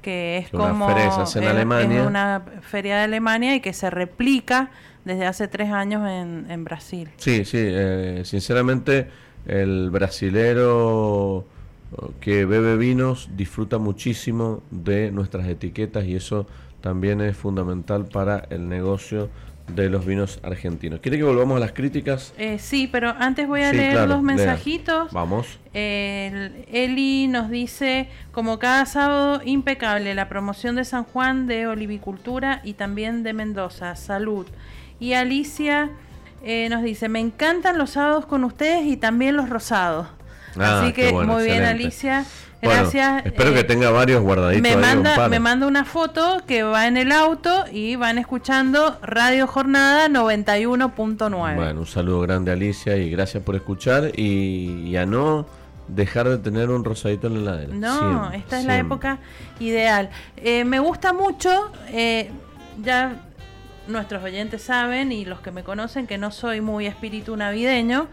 que es como en Alemania. una feria de Alemania y que se replica desde hace tres años en, Brasil. Sí, sí, eh, sinceramente el brasilero que bebe vinos disfruta muchísimo de nuestras etiquetas y eso también es fundamental para el negocio de los vinos argentinos. ¿Quiere que volvamos a las críticas? Eh, sí, pero antes voy a leer los mensajitos. Vamos. Eli nos dice, como cada sábado, impecable la promoción de San Juan de Olivicultura y también de Mendoza. Salud. Y Alicia eh, nos dice, me encantan los sábados con ustedes y también los rosados. Ah, Así que muy bien Alicia. Gracias. espero que eh, tenga varios guardaditos. Me manda, me manda una foto que va en el auto y van escuchando Radio Jornada 91.9. Bueno, un saludo grande Alicia y gracias por escuchar y, a no dejar de tener un rosadito en la heladera. No, esta es la época ideal. Eh, me gusta mucho, ya nuestros oyentes saben y los que me conocen que no soy muy espíritu navideño,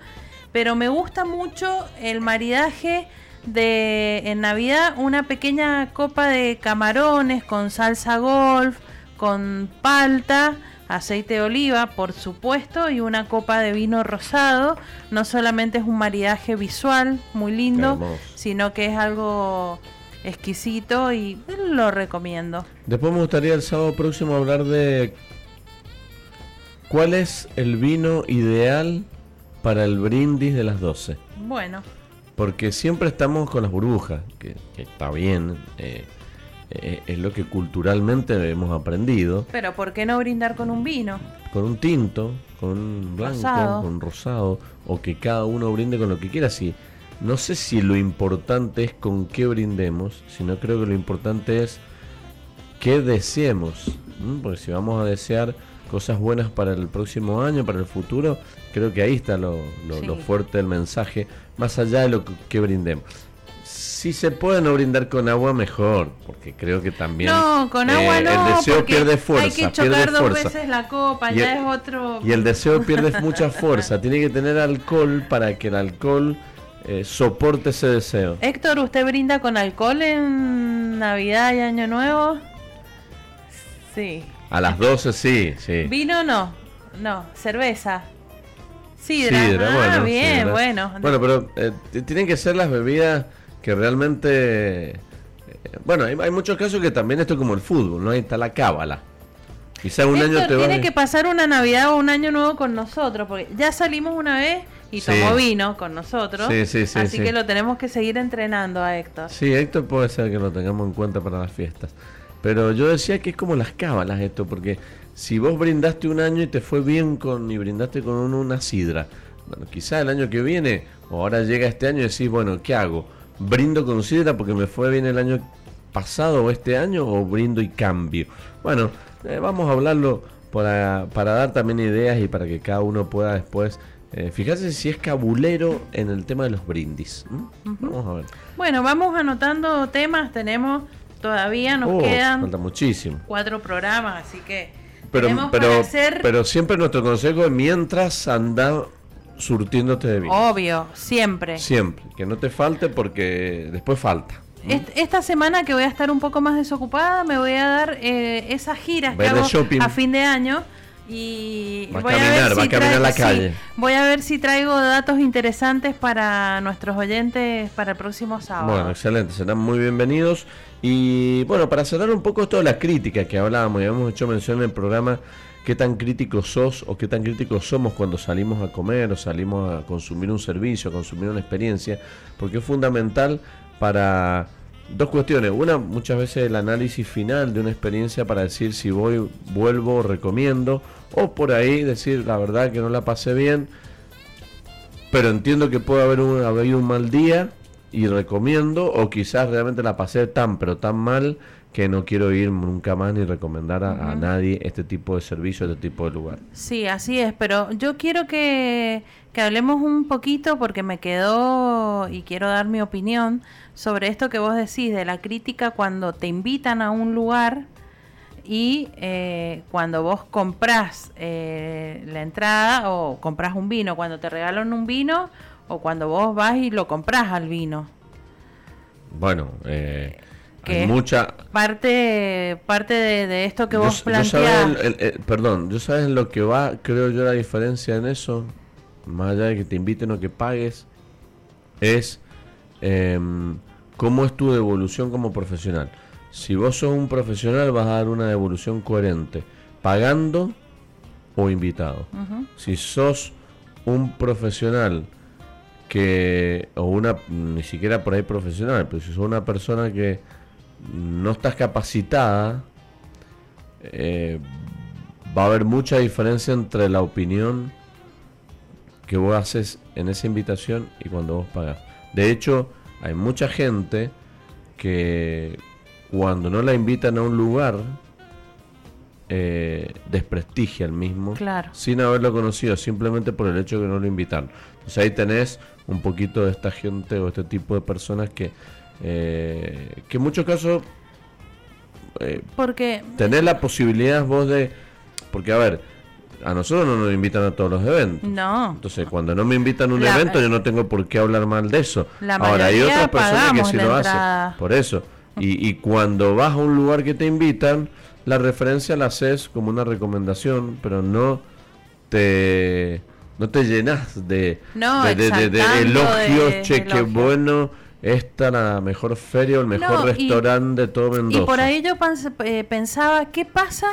pero me gusta mucho el maridaje de en Navidad una pequeña copa de camarones con salsa golf, con palta, aceite de oliva, por supuesto, y una copa de vino rosado. No solamente es un maridaje visual muy lindo, sino que es algo exquisito y lo recomiendo. Después me gustaría el sábado próximo hablar de ¿Cuál es el vino ideal para el brindis de las 12? Bueno. Porque siempre estamos con las burbujas, que, está bien, eh, eh, es lo que culturalmente hemos aprendido. Pero ¿por qué no brindar con un vino? Con un tinto, con un blanco, con un rosado, o que cada uno brinde con lo que quiera. Sí, no sé si lo importante es con qué brindemos, sino creo que lo importante es qué deseemos. Porque si vamos a desear cosas buenas para el próximo año, para el futuro, creo que ahí está lo, fuerte del mensaje, más allá de lo que, brindemos. Si se puede no brindar con agua, mejor, porque creo que también. No, con agua eh, no. El deseo pierde fuerza. Hay que chocar dos veces la copa, ya es otro. Y el deseo pierde mucha fuerza. Tiene que tener alcohol para que el alcohol eh, soporte ese deseo. Héctor, ¿usted brinda con alcohol en Navidad y Año Nuevo? Sí. A las 12 sí, sí. ¿Vino no? No, cerveza. Sidra. Sidra ah, bueno, bien, bueno. Bueno, pero eh, tienen que ser las bebidas que realmente... Eh, bueno, hay, muchos casos que también esto es como el fútbol, ¿no? Ahí está la cábala. Quizá un año te tiene que pasar una Navidad o un año nuevo con nosotros, porque ya salimos una vez y tomó vino con nosotros. Sí, sí, sí, así que lo tenemos que seguir entrenando a Héctor. Sí, Héctor puede ser que lo tengamos en cuenta para las fiestas. Pero yo decía que es como las cábalas esto, porque si vos brindaste un año y te fue bien con y brindaste con una sidra, bueno, quizá el año que viene, o ahora llega este año y decís, bueno, ¿qué hago? ¿Brindo con sidra porque me fue bien el año pasado o este año o brindo y cambio? Bueno, eh, vamos a hablarlo para, para, dar también ideas y para que cada uno pueda después eh, fijarse si es cabulero en el tema de los brindis. Vamos a ver. Bueno, vamos anotando temas, tenemos Todavía nos oh, quedan muchísimo. cuatro programas, así que pero, pero, pero siempre nuestro consejo es mientras anda surtiéndote de vino. Obvio, siempre. Siempre, que no te falte porque después falta. Esta semana que voy a estar un poco más desocupada, me voy a dar eh, esas giras que hago a fin de año y voy a, ver si a la calle. voy a ver si traigo datos interesantes para nuestros oyentes para el próximo sábado. Bueno, excelente, serán muy bienvenidos. Y bueno, para cerrar un poco toda la crítica que hablábamos y habíamos hecho mención en el programa, qué tan críticos sos o qué tan críticos somos cuando salimos a comer o salimos a consumir un servicio, a consumir una experiencia, porque es fundamental para dos cuestiones. Una, muchas veces el análisis final de una experiencia para decir si voy, vuelvo, recomiendo, o por ahí decir la verdad que no la pasé bien, pero entiendo que puede haber un, haber un mal día y recomiendo, o quizás realmente la pasé tan, pero tan mal que no quiero ir nunca más ni recomendar a, nadie este tipo de servicio, este tipo de lugar. Sí, así es, pero yo quiero que, que hablemos un poquito porque me quedó y quiero dar mi opinión sobre esto que vos decís de la crítica cuando te invitan a un lugar y eh, cuando vos comprás eh, la entrada o compras un vino, cuando te regalan un vino o cuando vos vas y lo compras al vino. Bueno, eh, que mucha parte parte de, esto que vos planteás. perdón, yo sabes lo que va, creo yo la diferencia en eso, más allá de que te inviten o que pagues, es em, cómo es tu devolución como profesional. Si vos sos un profesional vas a dar una devolución coherente, pagando o invitado. Si sos un profesional que, o una, ni siquiera por ahí profesional, pero si sos una persona que no estás capacitada, eh, va a haber mucha diferencia entre la opinión que vos haces en esa invitación y cuando vos pagas. De hecho, hay mucha gente que cuando no la invitan a un lugar, eh, desprestigia el mismo sin haberlo conocido, simplemente por el hecho de que no lo invitaron. Entonces ahí tenés un poquito de esta gente o este tipo de personas que eh, que en muchos casos eh, porque tenés la posibilidad vos de porque a ver a nosotros no nos invitan a todos los eventos. No. Entonces cuando no me invitan a un evento yo no tengo por qué hablar mal de eso. Ahora hay otras personas que sí lo hacen por eso. Y, y cuando vas a un lugar que te invitan la referencia la haces como una recomendación pero no te no te llenas de, de, elogios, che, qué bueno esta la mejor feria o el mejor restaurante de todo Mendoza. Y por ahí yo eh, pensaba, ¿qué pasa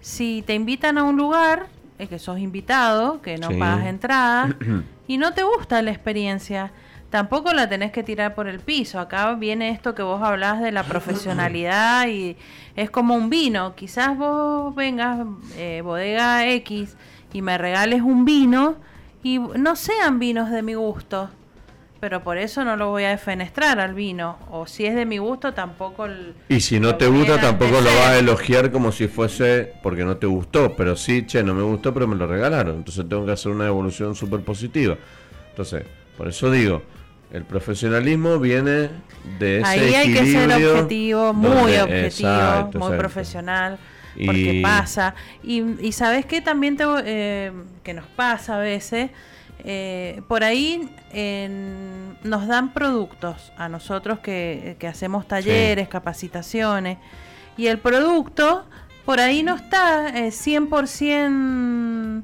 si te invitan a un lugar, es que sos invitado, que no pagas entrada, y no te gusta la experiencia? Tampoco la tenés que tirar por el piso. Acá viene esto que vos hablás de la profesionalidad y es como un vino. Quizás vos vengas, eh, bodega X, y me regales un vino y no sean vinos de mi gusto pero por eso no lo voy a defenestrar al vino. O si es de mi gusto, tampoco... y si no te gusta, tampoco lo vas a elogiar como si fuese porque no te gustó. Pero sí, che, no me gustó, pero me lo regalaron. Entonces tengo que hacer una evolución súper positiva. Entonces, por eso digo, el profesionalismo viene de ese Ahí hay que ser objetivo, muy objetivo, muy profesional. Porque pasa. Y, y sabes que también te, eh, que nos pasa a veces eh, por ahí nos dan productos a nosotros que, hacemos talleres, capacitaciones, y el producto por ahí no está 100% eh,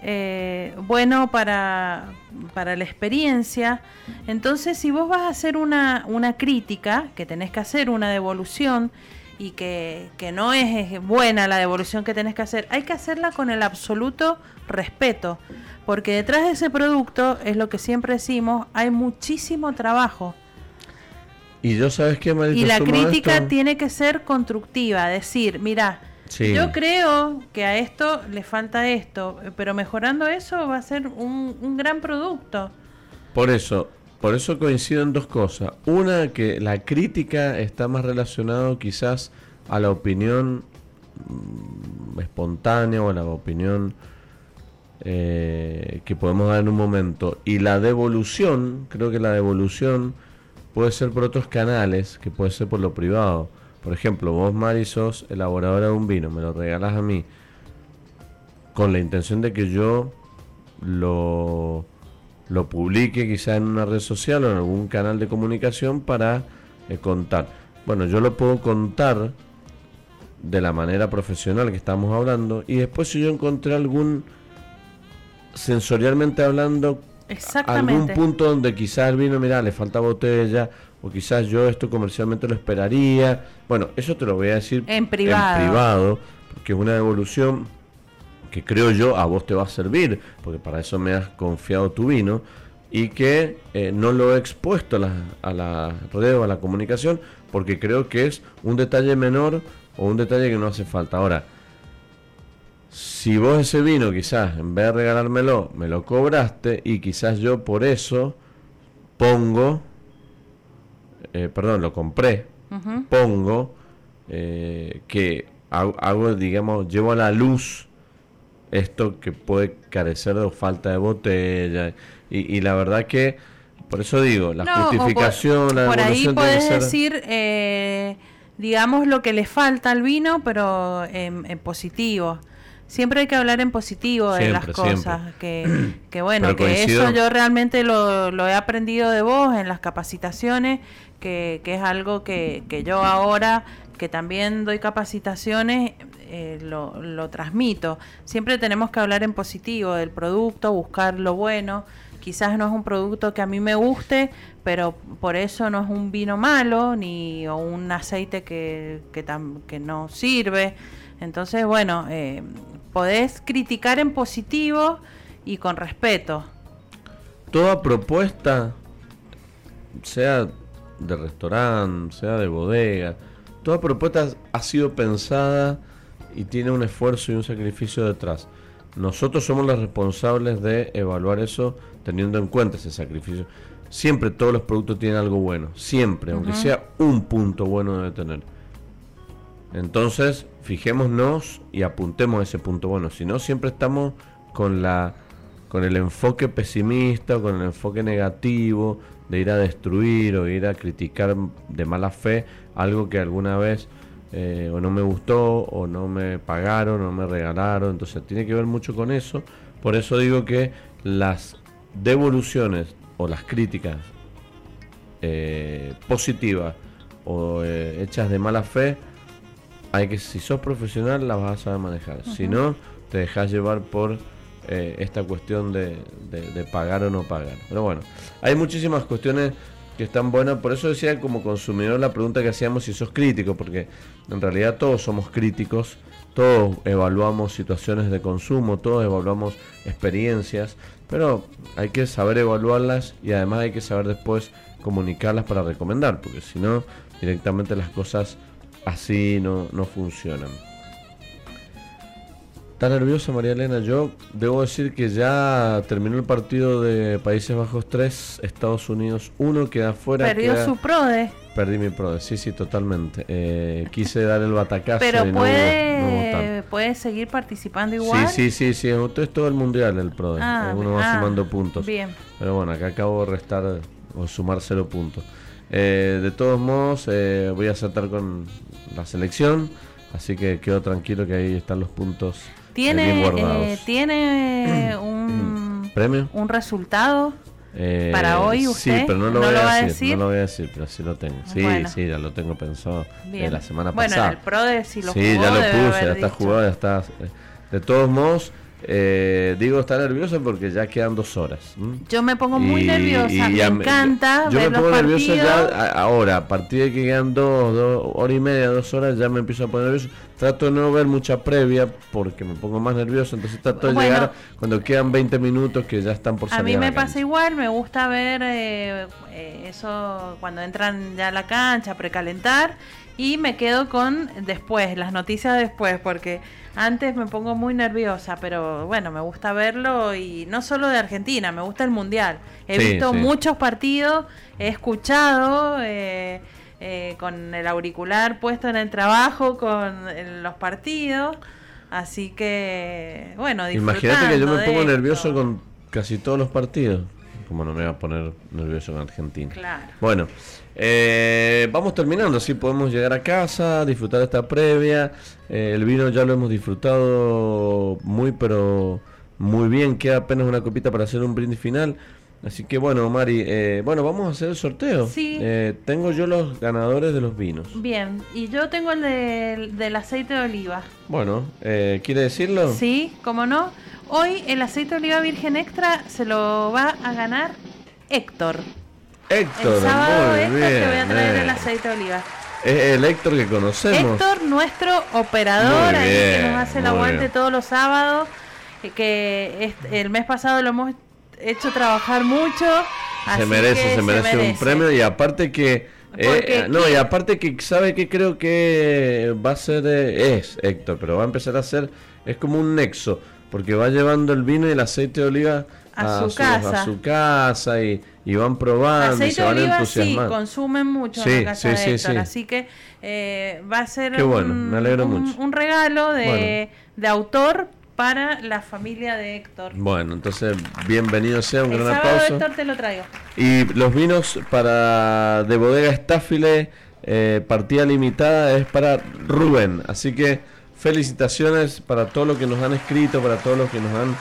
eh, bueno para, para la experiencia. Entonces, si vos vas a hacer una, una crítica, que tenés que hacer una devolución, y que, que, no es buena la devolución que tenés que hacer, hay que hacerla con el absoluto respeto. Porque detrás de ese producto, es lo que siempre decimos, hay muchísimo trabajo. Y yo sabes qué Y la crítica tiene que ser constructiva, decir, mira, yo creo que a esto le falta esto, pero mejorando eso va a ser un, un gran producto. Por eso, por eso coincido en dos cosas. Una, que la crítica está más relacionado quizás a la opinión mm, espontánea o a la opinión eh, que podemos dar en un momento. Y la devolución, creo que la devolución puede ser por otros canales, que puede ser por lo privado. Por ejemplo, vos, Mari, sos elaboradora de un vino, me lo regalas a mí, con la intención de que yo lo, lo publique quizá en una red social o en algún canal de comunicación para eh, contar. Bueno, yo lo puedo contar de la manera profesional que estamos hablando y después si yo encontré algún sensorialmente hablando, algún punto donde quizás el vino, mira, le falta botella, o quizás yo esto comercialmente lo esperaría. Bueno, eso te lo voy a decir en privado, en privado porque es una evolución que creo yo a vos te va a servir, porque para eso me has confiado tu vino. y que eh, no lo he expuesto a la, a la red o a la comunicación porque creo que es un detalle menor o un detalle que no hace falta. Ahora, si vos ese vino quizás en vez de regalármelo me lo cobraste y quizás yo por eso pongo, eh, perdón, lo compré, pongo eh, que hago, digamos, llevo a la luz esto que puede carecer de falta de botella. Y, la verdad que por eso digo la justificación por, la por ahí puedes decir eh, digamos lo que le falta al vino pero en, positivo. Siempre hay que hablar en positivo de las cosas que, que bueno que eso yo realmente lo, lo he aprendido de vos en las capacitaciones que, que es algo que, que yo ahora que también doy capacitaciones, eh, lo, transmito. Siempre tenemos que hablar en positivo del producto, buscar lo bueno. Quizás no es un producto que a mí me guste, pero por eso no es un vino malo, ni o un aceite que, que, que no sirve. Entonces, bueno, eh, podés criticar en positivo y con respeto. Toda propuesta, sea de restaurante, sea de bodega, Toda propuesta ha sido pensada y tiene un esfuerzo y un sacrificio detrás. Nosotros somos los responsables de evaluar eso teniendo en cuenta ese sacrificio. Siempre todos los productos tienen algo bueno, siempre, aunque sea un punto bueno debe tener. Entonces, fijémonos y apuntemos a ese punto bueno. Si no, siempre estamos con la con el enfoque pesimista o con el enfoque negativo de ir a destruir o ir a criticar de mala fe algo que alguna vez eh, o no me gustó o no me pagaron o me regalaron. Entonces tiene que ver mucho con eso. Por eso digo que las devoluciones o las críticas eh, positivas o eh, hechas de mala fe, hay que, si sos profesional, las vas a saber manejar. Si no, te dejas llevar por esta cuestión de, pagar o no pagar. Pero bueno, hay muchísimas cuestiones que están buenas, por eso decía como consumidor la pregunta que hacíamos si sos crítico, porque en realidad todos somos críticos, todos evaluamos situaciones de consumo, todos evaluamos experiencias, pero hay que saber evaluarlas y además hay que saber después comunicarlas para recomendar, porque si no, directamente las cosas así no, no funcionan. ¿Está nerviosa María Elena? Yo debo decir que ya terminó el partido de Países Bajos 3, Estados Unidos 1, queda fuera. Perdió su PRODE. Perdí mi PRODE, sí, sí, totalmente. Eh, quise dar el batacazo. Pero puede, puede seguir participando igual. Sí, sí, sí, sí, esto es todo el mundial el PRODE. Ah, Uno va ah, sumando puntos. Bien. Pero bueno, acá acabo de restar o sumar cero puntos. Eh, de todos modos, eh, voy a saltar con la selección. Así que quedo tranquilo que ahí están los puntos ¿Tiene, eh, ¿tiene un, ¿Premio? un resultado eh, para hoy usted? Sí, pero no lo, voy, a decir, No lo voy a decir, pero sí lo tengo. Sí, sí, ya lo tengo pensado eh, la semana pasada. Bueno, el PRODE si lo Sí, ya lo puse, ya está jugado, ya está. De todos modos, eh, digo, está nervioso porque ya quedan dos horas. Yo me pongo muy nerviosa, me encanta. Yo, me pongo nervioso ya ahora, a partir de que quedan dos, dos horas y media, dos horas, ya me empiezo a poner nervioso. Trato de no ver mucha previa porque me pongo más nervioso, entonces trato de llegar cuando quedan 20 minutos que ya están por salir. A mí me pasa igual, me gusta ver eh, eh, eso cuando entran ya a la cancha, precalentar y me quedo con después, las noticias después, porque antes me pongo muy nerviosa, pero bueno, me gusta verlo y no solo de Argentina, me gusta el Mundial. He visto muchos partidos, he escuchado eh, eh, con el auricular puesto en el trabajo, con los partidos. Así que, bueno, Imagínate que yo me pongo nervioso con casi todos los partidos. Como no me voy a poner nervioso en Argentina. Claro. Bueno, eh, vamos terminando, así podemos llegar a casa, disfrutar esta previa. Eh, el vino ya lo hemos disfrutado muy, pero muy bien. Queda apenas una copita para hacer un brindis final. Así que bueno, Mari, eh, bueno, vamos a hacer el sorteo. Sí. tengo yo los ganadores de los vinos. Bien, y yo tengo el del aceite de oliva. Bueno, ¿quiere decirlo? Sí, cómo no. Hoy el aceite de oliva virgen extra se lo va a ganar Héctor. Héctor, el sábado muy te voy a traer el aceite de oliva. Es el Héctor que conocemos. Héctor, nuestro operador, ahí que nos hace el aguante todos los sábados. Eh, que el mes pasado lo hemos hecho trabajar mucho. Se merece, se merece, un premio y aparte que... Eh, no, y aparte que sabe que creo que va a ser, eh, es Héctor, pero va a empezar a ser, es como un nexo, porque va llevando el vino y el aceite de oliva a, su, casa. A su casa y, van probando aceite y se van de oliva Sí, consumen mucho en la casa de Héctor, así que eh, va a ser un, un, regalo de, de autor para la familia de Héctor. Bueno, entonces bienvenido sea, un el gran sábado, Héctor, te lo traigo. Y los vinos para de bodega Estáfile, eh, partida limitada, es para Rubén. Así que felicitaciones para todos los que nos han escrito, para todos los que nos han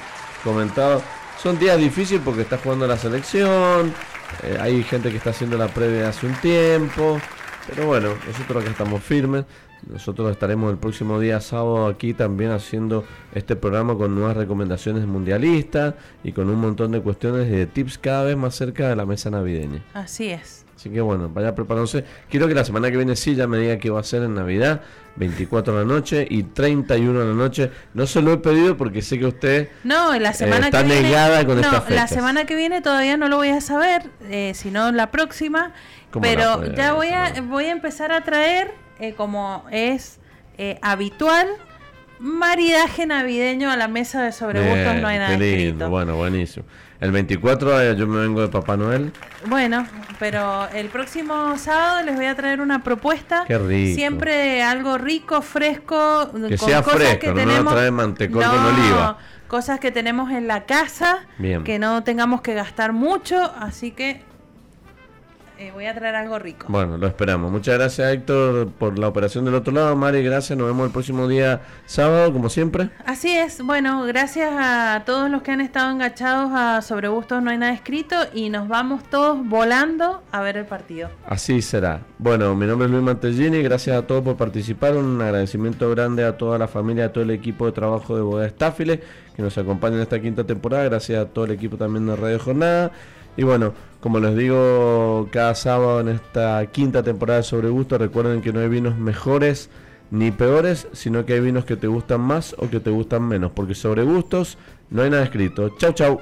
comentado. Son días difíciles porque está jugando la selección, eh, hay gente que está haciendo la previa hace un tiempo, pero bueno, nosotros acá estamos firmes. Nosotros estaremos el próximo día sábado aquí también haciendo este programa con nuevas recomendaciones mundialistas y con un montón de cuestiones de tips cada vez más cerca de la mesa navideña. Así es. Así que bueno, vaya preparándose. Quiero que la semana que viene sí ya me diga qué va a ser en Navidad, 24 de la noche y 31 de la noche. No se lo he pedido porque sé que usted no, la semana está que viene, negada con no, La semana que viene todavía no lo voy a saber, eh, sino la próxima. Pero ya voy a, voy a empezar a traer eh, como es eh, habitual, maridaje navideño a la mesa de sobregustos no hay nada qué lindo. Bueno, buenísimo. El 24 eh, yo me vengo de Papá Noel. Bueno, pero el próximo sábado les voy a traer una propuesta. Qué rico. Siempre algo rico, fresco. Que sea fresco, que no tenemos... trae mantecol con oliva. Cosas que tenemos en la casa, que no tengamos que gastar mucho, así que eh, voy a traer algo rico. Bueno, lo esperamos. Muchas gracias Héctor por la operación del otro lado. Mari, gracias. Nos vemos el próximo día sábado, como siempre. Así es. Bueno, gracias a todos los que han estado enganchados a Sobre Gustos No hay nada escrito y nos vamos todos volando a ver el partido. Así será. Bueno, mi nombre es Luis Mantellini. Gracias a todos por participar. Un agradecimiento grande a toda la familia, a todo el equipo de trabajo de Boda Estáfile que nos acompaña en esta quinta temporada. Gracias a todo el equipo también de Radio Jornada. Y bueno, como les digo cada sábado en esta quinta temporada de Sobre Gusto, recuerden que no hay vinos mejores ni peores, sino que hay vinos que te gustan más o que te gustan menos, porque sobre gustos no hay nada escrito. Chau, chau.